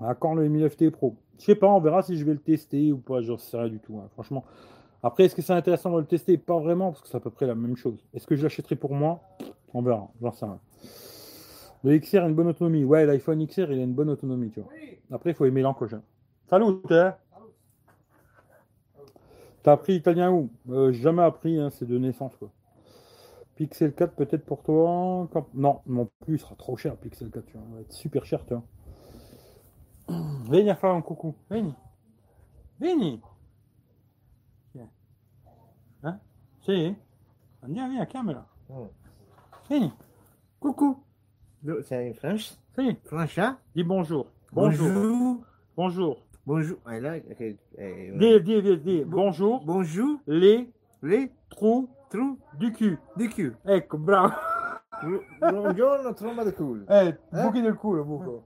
Speaker 1: À quand le Mi 9T Pro? Je sais pas, on verra si je vais le tester ou pas, j'en sais rien du tout, hein, franchement. Après, est-ce que c'est intéressant de le tester? Pas vraiment, parce que c'est à peu près la même chose. Est-ce que je l'achèterai pour moi? On verra, j'en sais rien. Le XR a une bonne autonomie. Ouais, l'iPhone XR, il a une bonne autonomie, tu vois. Après, il faut aimer l'encoche. Salut, T'as appris italien où? Euh, Jamais appris, hein, c'est de naissance, quoi. Pixel 4, peut-être pour toi quand- Non, non plus, il sera trop cher, Pixel 4, tu vois. Il va être super cher, tu vois. Fare un coucou. Vieni. Tiens. Hein? Andiamo via, chiamala.
Speaker 3: Mm.
Speaker 1: Vieni. Coucou.
Speaker 3: C'est en French?
Speaker 1: Sì.
Speaker 3: French, hein?
Speaker 1: Dis bonjour. Bonjour.
Speaker 3: Bonjour.
Speaker 1: Bonjour.
Speaker 3: Bonjour.
Speaker 1: Dis, dis, dis. Bonjour.
Speaker 3: Bonjour.
Speaker 1: Les
Speaker 3: Les
Speaker 1: trous
Speaker 3: trous
Speaker 1: du cul.
Speaker 3: du cul.
Speaker 1: Ecco, bravo.
Speaker 3: Buongiorno, tromba di culo.
Speaker 1: Eh,
Speaker 3: Eh?
Speaker 1: buchi del culo, buco.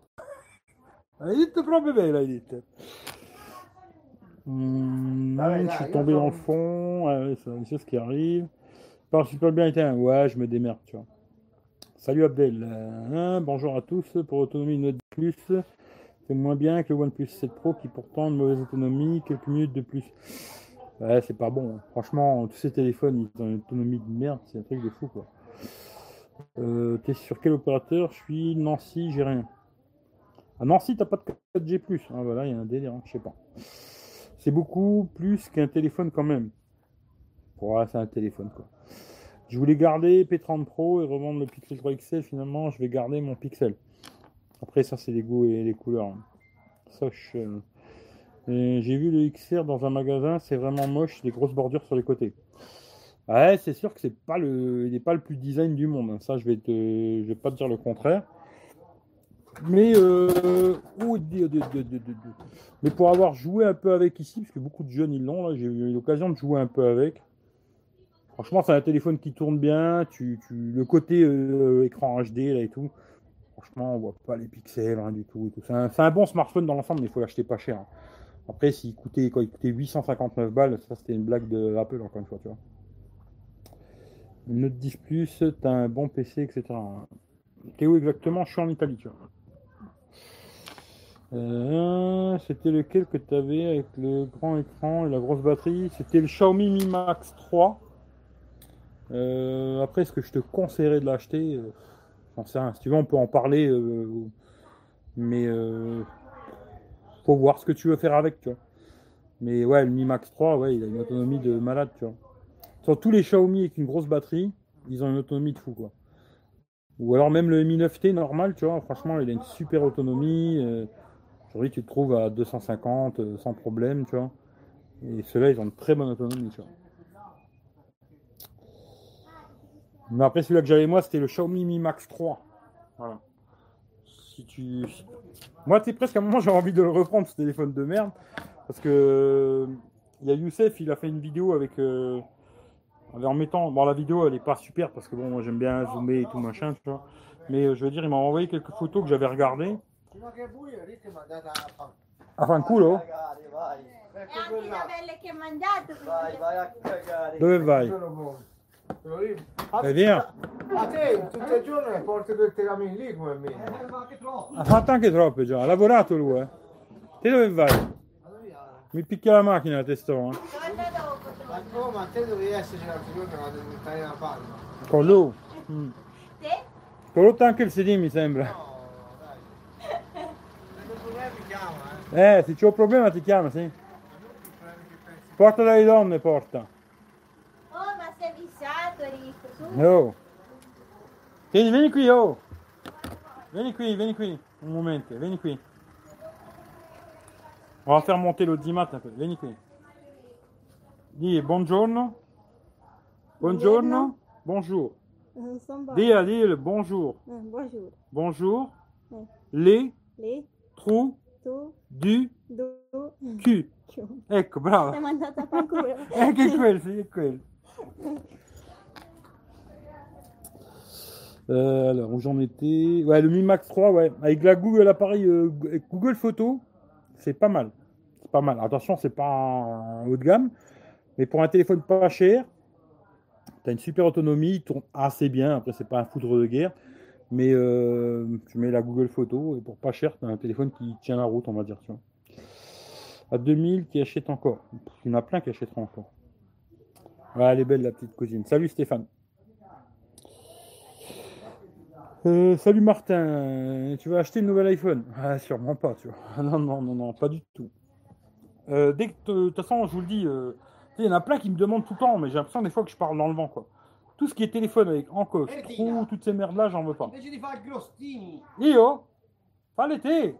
Speaker 1: Hai detto proprio bene, hai detto. Hmm,
Speaker 3: Vabbè,
Speaker 1: je suis tombé dans le fond, ah ouais, c'est c'est ce qui arrive. Je parle super bien italien, ouais, je me démerde, tu vois. Salut Abdel, Euh, hein, bonjour à tous. Pour autonomie Note Plus, c'est moins bien que le OnePlus 7 Pro qui pourtant a une mauvaise autonomie, quelques minutes de plus. C'est pas bon. hein. Franchement, tous ces téléphones, ils ont une autonomie de merde, c'est un truc de fou, quoi. Euh, T'es sur quel opérateur? Je suis Nancy, j'ai rien. À Nancy, t'as pas de 4G+. Ah voilà, il y a un délire, hein, je sais pas. C'est beaucoup plus qu'un téléphone quand même. Ouais, c'est un téléphone quoi. Je voulais garder P30 Pro et revendre le Pixel 3 XL. Finalement, je vais garder mon Pixel. Après, ça, c'est les goûts et les couleurs. hein. Je... J'ai vu le XR dans un magasin, c'est vraiment moche, des grosses bordures sur les côtés. Ouais, c'est sûr que c'est pas le, il n'est pas le plus design du monde. hein. Ça, je vais te, vais pas te dire le contraire. Mais euh, oh, mais pour avoir joué un peu avec ici, parce que beaucoup de jeunes ils l'ont là, j'ai eu l'occasion de jouer un peu avec. Franchement, c'est un téléphone qui tourne bien. Tu, le côté euh, écran HD là et tout. Franchement, on voit pas les pixels, du tout. tout. C'est un, c'est un bon smartphone dans l'ensemble, mais il faut l'acheter pas cher. hein. Après, s'il coûtait, quoi, il coûtait 859 balles, ça c'était une blague de Apple encore une fois, tu vois. Note 10 Plus, t'as un bon PC, etc. T'es où exactement Je suis en Italie, tu vois. Euh, c'était lequel que tu avais avec le grand écran et la grosse batterie? C'était le Xiaomi Mi Max 3. Euh, après, est-ce que je te conseillerais de l'acheter? Euh, J'en sais rien. Si tu veux, on peut en parler. euh, mais euh, faut voir ce que tu veux faire avec, tu vois. Mais ouais, le Mi Max 3, ouais, il a une autonomie de malade, tu vois. Sur tous les Xiaomi avec une grosse batterie, ils ont une autonomie de fou, quoi. Ou alors même le Mi 9T normal, tu vois, franchement, il a une super autonomie. euh, Aujourd'hui, tu te trouves à 250 euh, sans problème, tu vois. Et ceux-là, ils ont une très bonne autonomie, tu vois. Mais après, celui-là que j'avais moi, c'était le Xiaomi Mi Max 3. Voilà. Si tu... Moi, tu presque à un moment, j'ai envie de le reprendre, ce téléphone de merde. Parce que il y a Youssef, il a fait une vidéo avec... euh, en mettant... Bon, la vidéo, elle est pas super, parce que bon, moi, j'aime bien zoomer et tout, machin, tu vois. Mais euh, je veux dire, il m'a envoyé quelques photos que j'avais regardées. Fanculo?
Speaker 4: cagare, vai?
Speaker 2: E
Speaker 3: Ecco
Speaker 2: anche
Speaker 3: quella.
Speaker 2: la pelle che hai mangiato.
Speaker 4: Vai, vai a cagare.
Speaker 1: Dove vai?
Speaker 3: Quello buono. Quello lì. A,
Speaker 1: Eh, viens.
Speaker 3: a te tutti i giorni porti due tegamini lì come me.
Speaker 4: Ma che troppo.
Speaker 1: Ha fatto anche troppe già, ha lavorato lui, eh. Te dove vai?
Speaker 3: Vado via.
Speaker 1: Mi picchia la macchina a testone.
Speaker 2: Torna dopo.
Speaker 3: Ma
Speaker 2: torna.
Speaker 3: come? Ma te dovevi esserci l'altro giorno quando mi stai la palma.
Speaker 1: Con lui. Mm.
Speaker 2: Te?
Speaker 1: T'ho rotto anche il sedile, mi sembra.
Speaker 3: No, dai. Se non problemi mi chiama, eh.
Speaker 1: Eh, se c'è un problema ti chiama, sì.
Speaker 3: Non ti problemi che pensi.
Speaker 1: Porta dalle donne, porta.
Speaker 2: Oh.
Speaker 1: Tieni, vieni qui, oh. Vieni qui, vieni qui. Un momento, vieni qui. On va faire monter l'audimat un peu. Vieni qui. Dis buongiorno. Buongiorno. Bonjour.
Speaker 5: Euh.
Speaker 1: Dis dire bonjour.
Speaker 5: Euh, bonjour.
Speaker 1: Bonjour.
Speaker 5: Ouais.
Speaker 1: Les
Speaker 5: Les
Speaker 1: trous du
Speaker 5: chiù.
Speaker 1: Ecco, brava.
Speaker 5: Sei mandata a
Speaker 1: quel, sì, è. Euh, alors, où j'en étais Ouais, le Mi Max 3, ouais. Avec la Google, l'appareil euh, Google Photo, c'est pas mal. C'est pas mal. Attention, c'est pas un haut de gamme. Mais pour un téléphone pas cher, t'as une super autonomie, il tourne assez bien. Après, c'est pas un foudre de guerre. Mais euh, tu mets la Google Photo et pour pas cher, t'as un téléphone qui tient la route, on va dire. Tu vois. À 2000, qui achète encore Il y en a plein qui achèteront encore. Ouais, elle est belle, la petite cousine. Salut Stéphane. Euh, salut Martin, tu vas acheter le nouvel iPhone? Ah, sûrement pas, tu vois. Ah, Non, non, non, non, pas du tout. Euh, dès que, de toute façon, je vous le dis, euh, il y en a plein qui me demandent tout le temps, mais j'ai l'impression des fois que je parle dans le vent, quoi. Tout ce qui est téléphone avec encoche, trou, toutes ces merdes-là, j'en veux pas. Io? Falle te!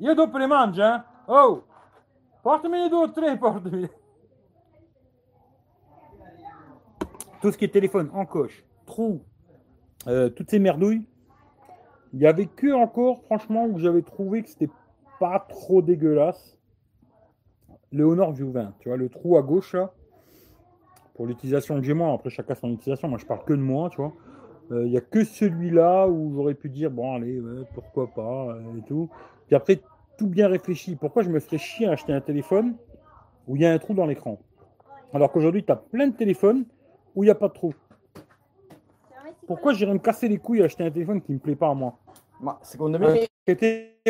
Speaker 1: Io dopo le mangio, eh? Oh! Portamene due o tre, portamene. Tout ce qui est téléphone, encoche, trou, euh, toutes ces merdouilles. Il y avait que encore, franchement, où j'avais trouvé que c'était pas trop dégueulasse. Le Honor View 20, tu vois, le trou à gauche là. Pour l'utilisation que j'ai moi, après chacun son utilisation, moi je parle que de moi, tu vois. Euh, Il y a que celui-là où j'aurais pu dire, bon allez, pourquoi pas, euh, et tout. Puis après, tout bien réfléchi. Pourquoi je me ferais chier à acheter un téléphone où il y a un trou dans l'écran? Alors qu'aujourd'hui, tu as plein de téléphones où il n'y a pas de trou. Pourquoi j'irais me casser les couilles à acheter un téléphone qui me plaît pas à moi
Speaker 4: Ma secondo me
Speaker 1: Che te,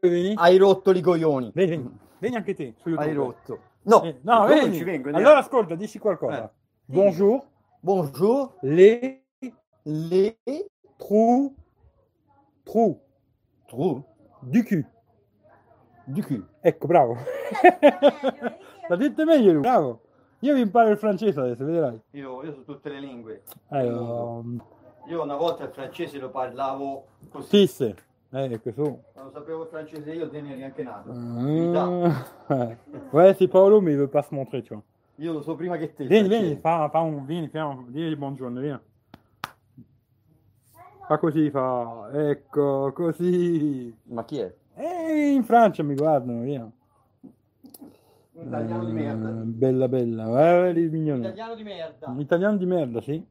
Speaker 1: vieni,
Speaker 4: hai rotto i coglioni.
Speaker 1: vieni, vieni, vieni anche te. su YouTube.
Speaker 4: Hai rotto. No,
Speaker 1: Eh, no, vieni.
Speaker 4: ci vengo.
Speaker 1: Allora ascolta, dici qualcosa.
Speaker 4: Eh.
Speaker 1: Bonjour,
Speaker 4: Bonjour,
Speaker 1: les
Speaker 4: les
Speaker 1: trous, trous
Speaker 4: trous
Speaker 1: du cul.
Speaker 4: du cul.
Speaker 1: Ecco, bravo. L'ha detto meglio lui, bravo. Io vi imparo il francese adesso, vedrai.
Speaker 4: Io, io su tutte le lingue.
Speaker 1: Allora,
Speaker 4: Io una volta il francese lo parlavo così.
Speaker 1: Tisse. Eh, questo.
Speaker 4: Non sapevo il francese io, te ne eri anche nato.
Speaker 1: Ah. Ouais, c'est Paolo, mais il veut pas se montrer, tu vois.
Speaker 4: Io lo so prima che te.
Speaker 1: Vieni,
Speaker 4: francese.
Speaker 1: vieni, fa, fa un, vieni, fa un, vieni, buongiorno, vieni. Fa così, fa, ecco, così.
Speaker 4: Ma chi è?
Speaker 1: E in Francia mi guardano, via.
Speaker 4: Un italiano di merda.
Speaker 1: Eh, bella, bella, les mignonnes.
Speaker 4: Italiano di merda.
Speaker 1: Un italien de merde, si.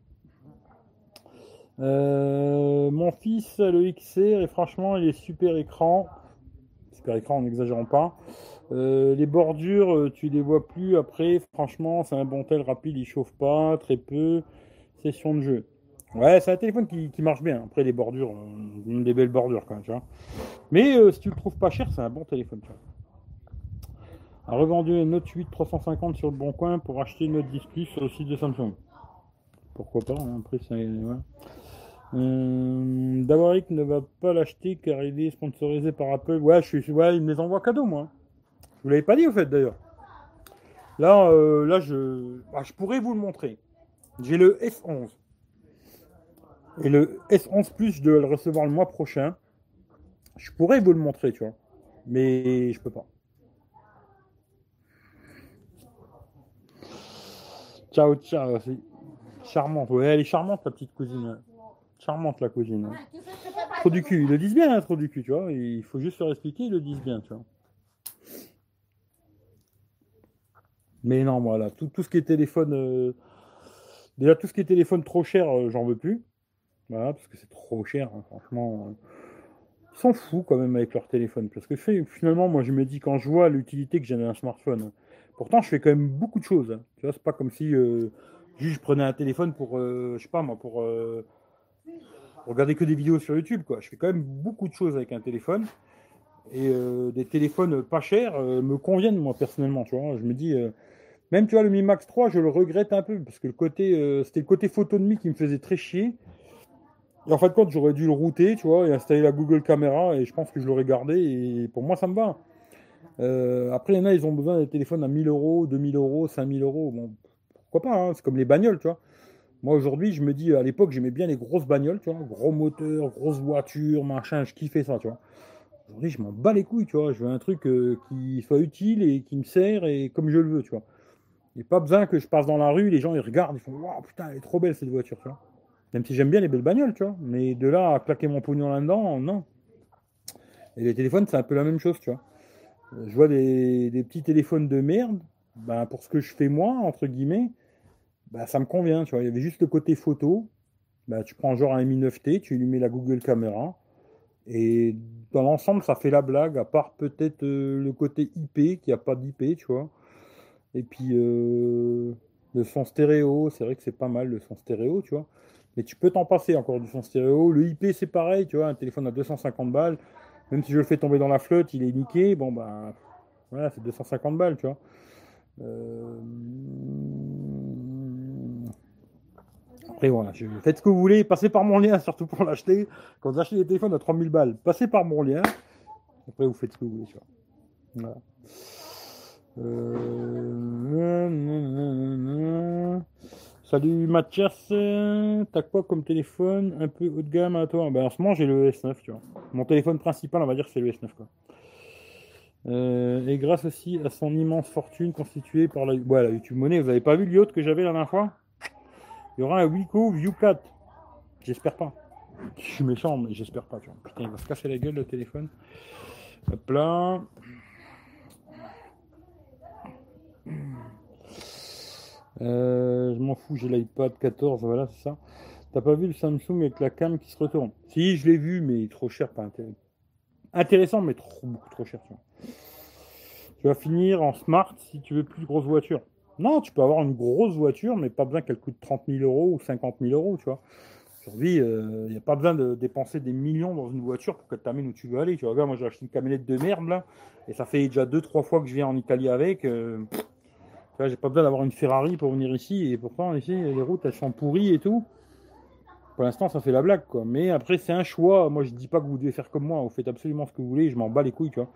Speaker 1: Euh, mon fils le XR et franchement il est super écran. Super écran, n'exagérons pas. Euh, les bordures, euh, tu les vois plus après. Franchement, c'est un bon tel rapide, il chauffe pas, très peu. Session de jeu. Ouais, c'est un téléphone qui, marche bien. Après les bordures, euh, des belles bordures quand tu vois. Mais si tu le trouves pas cher, c'est un bon téléphone, tu. A revendu un Note 8 350 sur le bon coin pour acheter une Note 10 Plus sur le site de Samsung. Pourquoi pas, hein, après. Euh, Davaric ne va pas l'acheter car il est sponsorisé par Apple. Ouais, je suis, ouais, il me les envoie cadeau, moi. Je vous l'avais pas dit au fait d'ailleurs. Là, euh, là, je, ah, je pourrais vous le montrer. J'ai le S11 et le S11 Plus, je dois le recevoir le mois prochain. Je pourrais vous le montrer, tu vois, mais je peux pas. Ciao, ciao. Charmante, ouais, elle est charmante, la petite cousine. Charmante, la cousine. ouais. Trop du cul, ils le disent bien, hein, trop du cul, tu vois. Il faut juste leur expliquer, ils le disent bien, tu vois. Mais non, voilà, tout, tout ce qui est téléphone. euh, Déjà, tout ce qui est téléphone trop cher, euh, j'en veux plus. Voilà, parce que c'est trop cher, hein, franchement. euh. Ils s'en foutent quand même avec leur téléphone. Parce que finalement, moi, je me dis, quand je vois l'utilité que j'ai d'un smartphone, pourtant, je fais quand même beaucoup de choses. hein. Tu vois, c'est pas comme si euh, juste je prenais un téléphone pour, je sais pas moi, pour regarder que des vidéos sur YouTube, quoi. Je fais quand même beaucoup de choses avec un téléphone. Et euh, des téléphones pas chers euh, me conviennent, moi, personnellement, tu vois. Je me dis, euh, même, tu vois, le Mi Max 3, je le regrette un peu, parce que le côté, c'était le côté photo de Mi qui me faisait très chier. Et en fin de compte, j'aurais dû le router, tu vois, et installer la Google Caméra, et je pense que je l'aurais gardé, et pour moi, ça me va. Après, il y en a, ils ont besoin des téléphones à 1000 euros, 2000 euros, 5000 euros. Bon, pourquoi pas, hein, c'est comme les bagnoles, tu vois. Moi, aujourd'hui, je me dis, à l'époque, j'aimais bien les grosses bagnoles, tu vois, gros moteurs, grosses voitures, machin, je kiffais ça, tu vois. Aujourd'hui, je m'en bats les couilles, tu vois. Je veux un truc euh, qui soit utile et qui me sert et comme je le veux, tu vois. Il n'y a pas besoin que je passe dans la rue, les gens ils regardent, ils font Waouh, putain, elle est trop belle cette voiture, tu vois. Même si j'aime bien les belles bagnoles, tu vois. Mais de là à claquer mon pognon là-dedans, non. Et les téléphones, c'est un peu la même chose, tu vois. Euh, Je vois des, des petits téléphones de merde, ben, pour ce que je fais moi, entre guillemets, ben, ça me convient, tu vois. Il y avait juste le côté photo. Ben, tu prends genre un Mi 9T, tu lui la Google Caméra. Et dans l'ensemble, ça fait la blague, à part peut-être euh, le côté IP, qui a pas d'IP, tu vois. Et puis euh, le son stéréo, c'est vrai que c'est pas mal le son stéréo, tu vois. Mais tu peux t'en passer encore du son stéréo. Le IP, c'est pareil, tu vois, un téléphone à 250 balles. Même si je le fais tomber dans la flotte, il est niqué. Bon, bah, voilà, c'est 250 balles, tu vois. Euh, Voilà, je, faites ce que vous voulez, passez par mon lien, surtout pour l'acheter. Quand vous achetez des téléphones à 3000 balles, passez par mon lien. Après, vous faites ce que vous voulez, tu vois. Euh... Salut Mathias, t'as quoi comme téléphone un peu haut de gamme à toi? Ben, En ce moment, j'ai le S9, tu vois. Mon téléphone principal, on va dire, c'est le S9, quoi. Euh, et grâce aussi à son immense fortune constituée par la, ouais, YouTube Money, vous avez pas vu le yacht que j'avais la dernière fois? Il y aura un Wiko View 4. J'espère pas. Je suis méchant, mais j'espère pas. Putain, il va se casser la gueule le téléphone. Hop là. Euh, je m'en fous, j'ai l'iPad 14, voilà, c'est ça. T'as pas vu le Samsung avec la cam qui se retourne? Si, je l'ai vu, mais trop cher, pas intéressant. Intéressant, mais trop, beaucoup trop cher. Tu, vois. tu vas finir en smart si tu veux plus grosse voiture. Non, tu peux avoir une grosse voiture, mais pas besoin qu'elle coûte 30 000 euros ou 50 000 euros, tu vois. Aujourd'hui, il euh, n'y a pas besoin de dépenser des millions dans une voiture pour qu'elle t'amène où tu veux aller. Tu vois, moi j'ai acheté une camionnette de merde là, et ça fait déjà 2-3 fois que je viens en Italie avec. Euh, j'ai pas besoin d'avoir une Ferrari pour venir ici, et pourtant ici les routes elles sont pourries et tout. Pour l'instant, ça fait la blague, quoi. Mais après, c'est un choix. Moi, je dis pas que vous devez faire comme moi. Vous faites absolument ce que vous voulez. Je m'en bats les couilles, tu vois.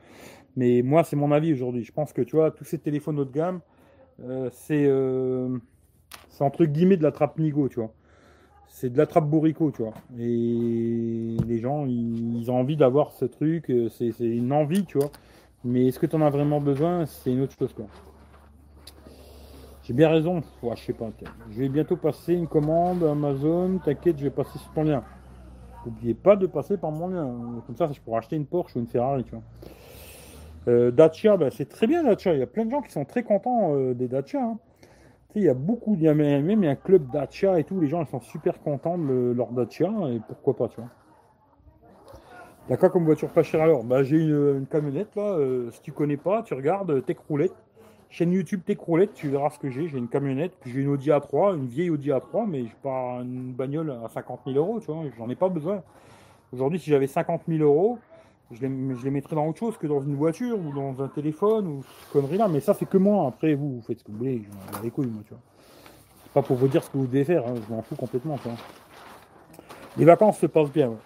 Speaker 1: Mais moi, c'est mon avis aujourd'hui. Je pense que, tu vois, tous ces téléphones haut de gamme, c'est euh, c'est entre guillemets de la trappe nigo, tu vois. C'est de la trappe bourrico, tu vois. Et les gens, ils, ont envie d'avoir ce truc. euh, C'est une envie, tu vois. Mais est-ce que tu en as vraiment besoin? C'est une autre chose, quoi. J'ai bien raison. Ouais, je sais pas. Je vais bientôt passer une commande Amazon. T'inquiète, je vais passer sur ton lien. N'oubliez pas de passer par mon lien. Comme ça, je pourrais acheter une Porsche ou une Ferrari, tu vois. Euh, Dacia, ben, c'est très bien Dacia. Il y a plein de gens qui sont très contents euh, des Dacia. hein. Il y a beaucoup, il y a même un club Dacia et tout. Les gens sont super contents de le- leur Dacia et pourquoi pas, tu vois. T'as quoi comme voiture pas chère alors? Bah j'ai une, une camionnette là. euh, si tu connais pas, tu regardes euh, Tech Roulette. Chaîne YouTube Tech Roulette, tu verras ce que j'ai. J'ai une camionnette, puis j'ai une Audi A3, une vieille Audi A3, mais j'ai pas une bagnole à 50 000 euros, tu vois. J'en ai pas besoin. Aujourd'hui, si j'avais 50 000 euros, je les, je les mettrais dans autre chose que dans une voiture ou dans un téléphone ou connerie là. Mais ça, c'est que moi. Après, vous, vous faites ce que vous voulez. Je les couilles, moi, tu vois. C'est pas pour vous dire ce que vous devez faire. hein, Je m'en fous complètement, tu vois. Les vacances se passent bien. ouais.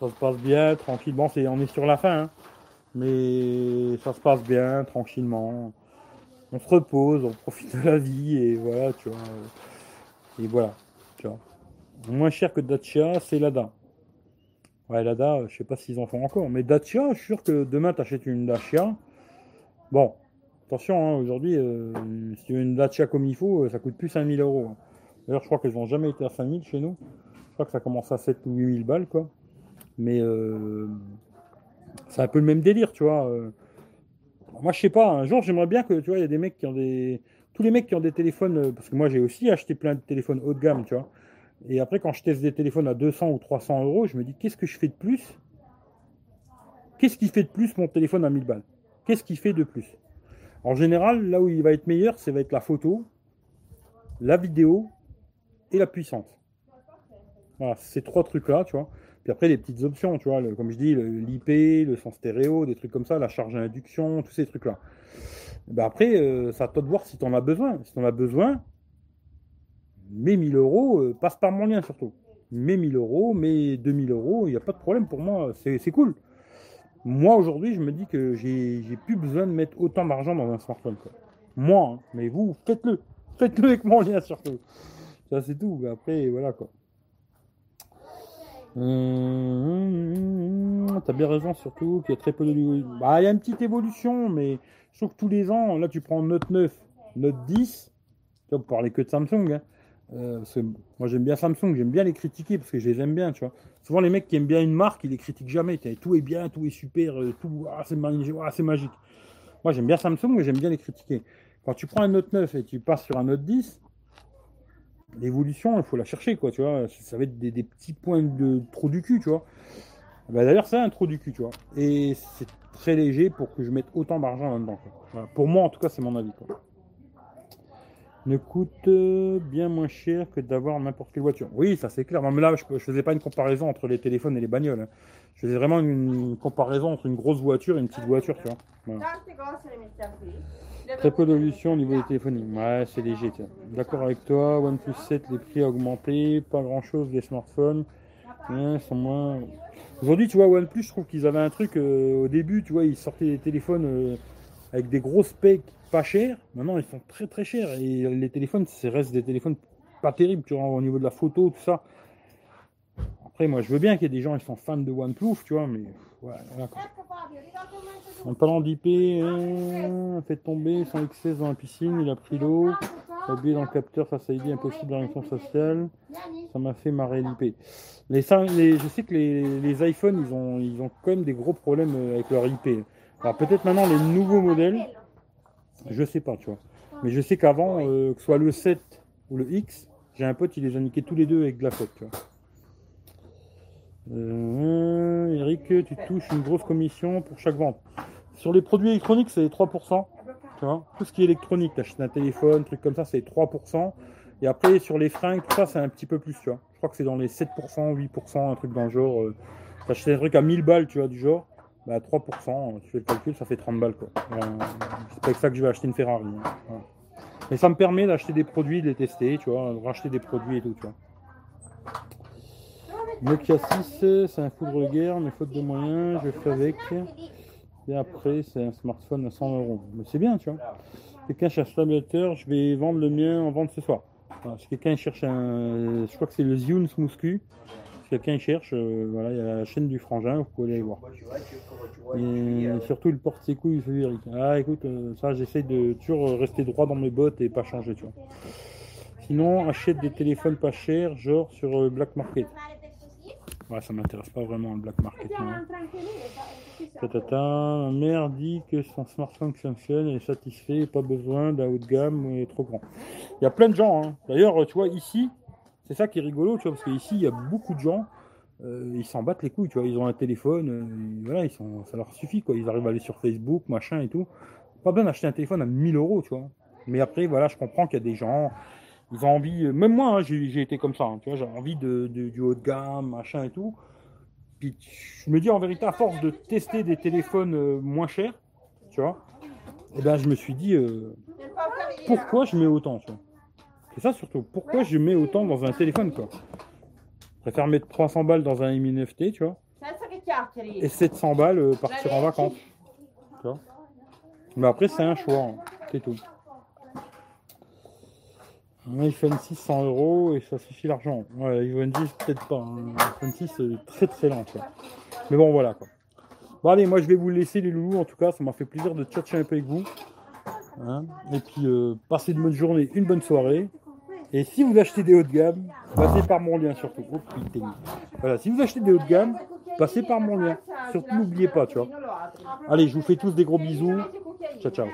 Speaker 1: Ça se passe bien, tranquillement. C'est, on est sur la fin, hein. mais ça se passe bien, tranquillement. On se repose, on profite de la vie et voilà, tu vois. Et voilà, tu vois. Moins cher que Dacia, c'est Lada. Ouais, Lada, je sais pas s'ils en font encore, mais Dacia, je suis sûr que demain tu achètes une Dacia. Bon, attention, hein, aujourd'hui, euh, si tu veux une Dacia comme il faut, euh, ça coûte plus 5000 euros. hein. D'ailleurs, je crois qu'elles n'ont jamais été à 5000 chez nous. Je crois que ça commence à 7 ou 8000 balles, quoi. Mais euh, c'est un peu le même délire, tu vois. euh. Moi, je sais pas, un jour, j'aimerais bien que, tu vois, il y a des mecs qui ont des. Tous les mecs qui ont des téléphones, euh, parce que moi, j'ai aussi acheté plein de téléphones haut de gamme, tu vois. Et après, quand je teste des téléphones à 200 ou 300 euros, je me dis, qu'est-ce que je fais de plus? Qu'est-ce qui fait de plus mon téléphone à 1000 balles? Qu'est-ce qui fait de plus? En général, là où il va être meilleur, ça va être la photo, la vidéo et la puissance. Voilà, ces trois trucs-là, tu vois. Puis après, les petites options, tu vois, le- comme je dis, le- l'IP, le son stéréo, des trucs comme ça, la charge à induction, tous ces trucs-là. Ben après, euh, c'est à toi de voir si tu en as besoin. Si tu en as besoin, mets 1000 euros, euh, passe par mon lien surtout. Mets 1000 euros, mets 2000 euros, il n'y a pas de problème pour moi, c'est cool. Moi, aujourd'hui, je me dis que j'ai plus besoin de mettre autant d'argent dans un smartphone. Moi, hein. mais vous, faites-le. Faites-le avec mon lien surtout. Ça, c'est tout. Après, voilà quoi. Hum, T'as bien raison, surtout qu'il y a très peu de. Bah, il y a une petite évolution, mais je que tous les ans, là, tu prends Note 9, Note 10, tu pour parler que de Samsung. hein. Euh, moi, j'aime bien Samsung, j'aime bien les critiquer parce que je les aime bien, tu vois. Souvent, les mecs qui aiment bien une marque, ils les critiquent jamais. sais, Tout est bien, tout est super, euh, tout, ah, c'est magnifique, ah, magique. Moi, j'aime bien Samsung, mais j'aime bien les critiquer. Quand tu prends un Note 9 et tu passes sur un Note 10, l'évolution, il faut la chercher, quoi, tu vois. Ça va être des, petits points de trop du cul, tu vois. Bah, D'ailleurs, c'est un trou du cul, tu vois. Et c'est très léger pour que je mette autant d'argent là-dedans. Pour moi, en tout cas, c'est mon avis. Quoi. Ne coûte euh, bien moins cher que d'avoir n'importe quelle voiture. Oui, ça c'est clair. Non, mais là, je ne faisais pas une comparaison entre les téléphones et les bagnoles. hein. Je faisais vraiment une comparaison entre une grosse voiture et une petite voiture, tu vois. Voilà. Très peu d'évolution au niveau des téléphones. Ouais, c'est léger. D'accord avec toi, OnePlus 7, les prix ont augmenté, pas grand chose, les smartphones ouais, sont moins. Aujourd'hui, tu vois, OnePlus, je trouve qu'ils avaient un truc euh, au début, tu vois, ils sortaient des téléphones euh, avec des gros specs pas chers. Maintenant, ils sont très très chers et les téléphones, ça reste des téléphones pas terribles, tu vois, au niveau de la photo, tout ça. Après, moi, je veux bien qu'il y ait des gens qui sont fans de OnePlus, tu vois, mais voilà, En parlant d'IP, fait tomber son X16 dans la piscine, il a pris l'eau, il a dans le capteur face à ID, impossible la sociale, ça m'a fait marrer l'IP. Les, ça- les- je sais que les, les iPhones, ils ont, ils ont quand même des gros problèmes avec leur IP. Alors peut-être maintenant les nouveaux modèles, je sais pas, tu vois. Mais je sais qu'avant, euh, que ce soit le 7 ou le X, j'ai un pote, il les a niqués tous les deux avec de la flotte, tu vois. Euh, Eric, tu touches une grosse commission pour chaque vente. Sur les produits électroniques, c'est 3%. Tu vois tout ce qui est électronique, tu achètes un téléphone, truc comme ça, c'est 3%. Et après, sur les fringues, tout ça, c'est un petit peu plus, tu vois. Je crois que c'est dans les 7%, 8%, un truc dans le genre. Euh, tu achètes un truc à 1000 balles, tu vois, du genre. Bah, 3%, tu fais le calcul, ça fait 30 balles, quoi. Euh, c'est pas avec ça que je vais acheter une Ferrari. hein. Mais ça me permet d'acheter des produits, de les tester, tu vois, de racheter des produits et tout, tu vois. Nokia 6, c'est un foudre de guerre, mais faute de moyens, je fais avec. Et après, c'est un smartphone à 100 euros. Mais c'est bien, tu vois. Quelqu'un cherche un tablette, je vais vendre le mien en vente ce soir. Si quelqu'un cherche un. Je crois que c'est le Zioun Smoothcu. Quelqu'un cherche, euh, voilà, il y a la chaîne du frangin, vous pouvez aller voir. Et surtout, le porte ses couilles, celui Eric. Ah, écoute, euh, ça, j'essaie de toujours rester droit dans mes bottes et pas changer, tu vois. Sinon, achète des téléphones pas chers, genre sur euh, Black Market. Ouais, ça m'intéresse pas vraiment le black market. Tatata, ma mère dit que son smartphone fonctionne, est satisfait, pas besoin d'un haut de gamme, il est trop grand. Il y a plein de gens, hein. d'ailleurs, tu vois, ici, c'est ça qui est rigolo, tu vois, parce qu'ici, il y a beaucoup de gens, euh, ils s'en battent les couilles, tu vois, ils ont un téléphone, euh, voilà, ils ça leur suffit, quoi, ils arrivent à aller sur Facebook, machin et tout. Pas besoin d'acheter un téléphone à 1000 euros, tu vois. Mais après, voilà, je comprends qu'il y a des gens, ils ont envie, euh, même moi, hein, j'ai été comme ça, hein, tu vois, j'ai envie de, du haut de gamme, machin et tout. Puis je me dis en vérité, à force de tester des téléphones moins chers, tu vois, et ben je me suis dit, pourquoi je mets autant, tu vois. C'est ça surtout, pourquoi je mets autant dans un téléphone, quoi? Je préfère mettre 300 balles dans un Mi 9T, tu vois, et 700 balles euh, partir en vacances, tu vois? Mais après, c'est un choix, hein, c'est tout. Un iPhone 6 100 euros et ça suffit l'argent. Ouais, iPhone 10 peut-être pas. hein. iPhone 6 c'est très très lent. Quoi. Mais bon voilà quoi. Bon allez, moi je vais vous laisser les loulous. En tout cas, ça m'a fait plaisir de tchatcher un peu avec vous. Hein. Et puis euh, passez une bonne journée, une bonne soirée. Et si vous achetez des hauts de gamme, passez par mon lien surtout. Voilà, si vous achetez des hauts de gamme, passez par mon lien. Surtout n'oubliez pas, tu vois. Allez, je vous fais tous des gros bisous. Ciao ciao.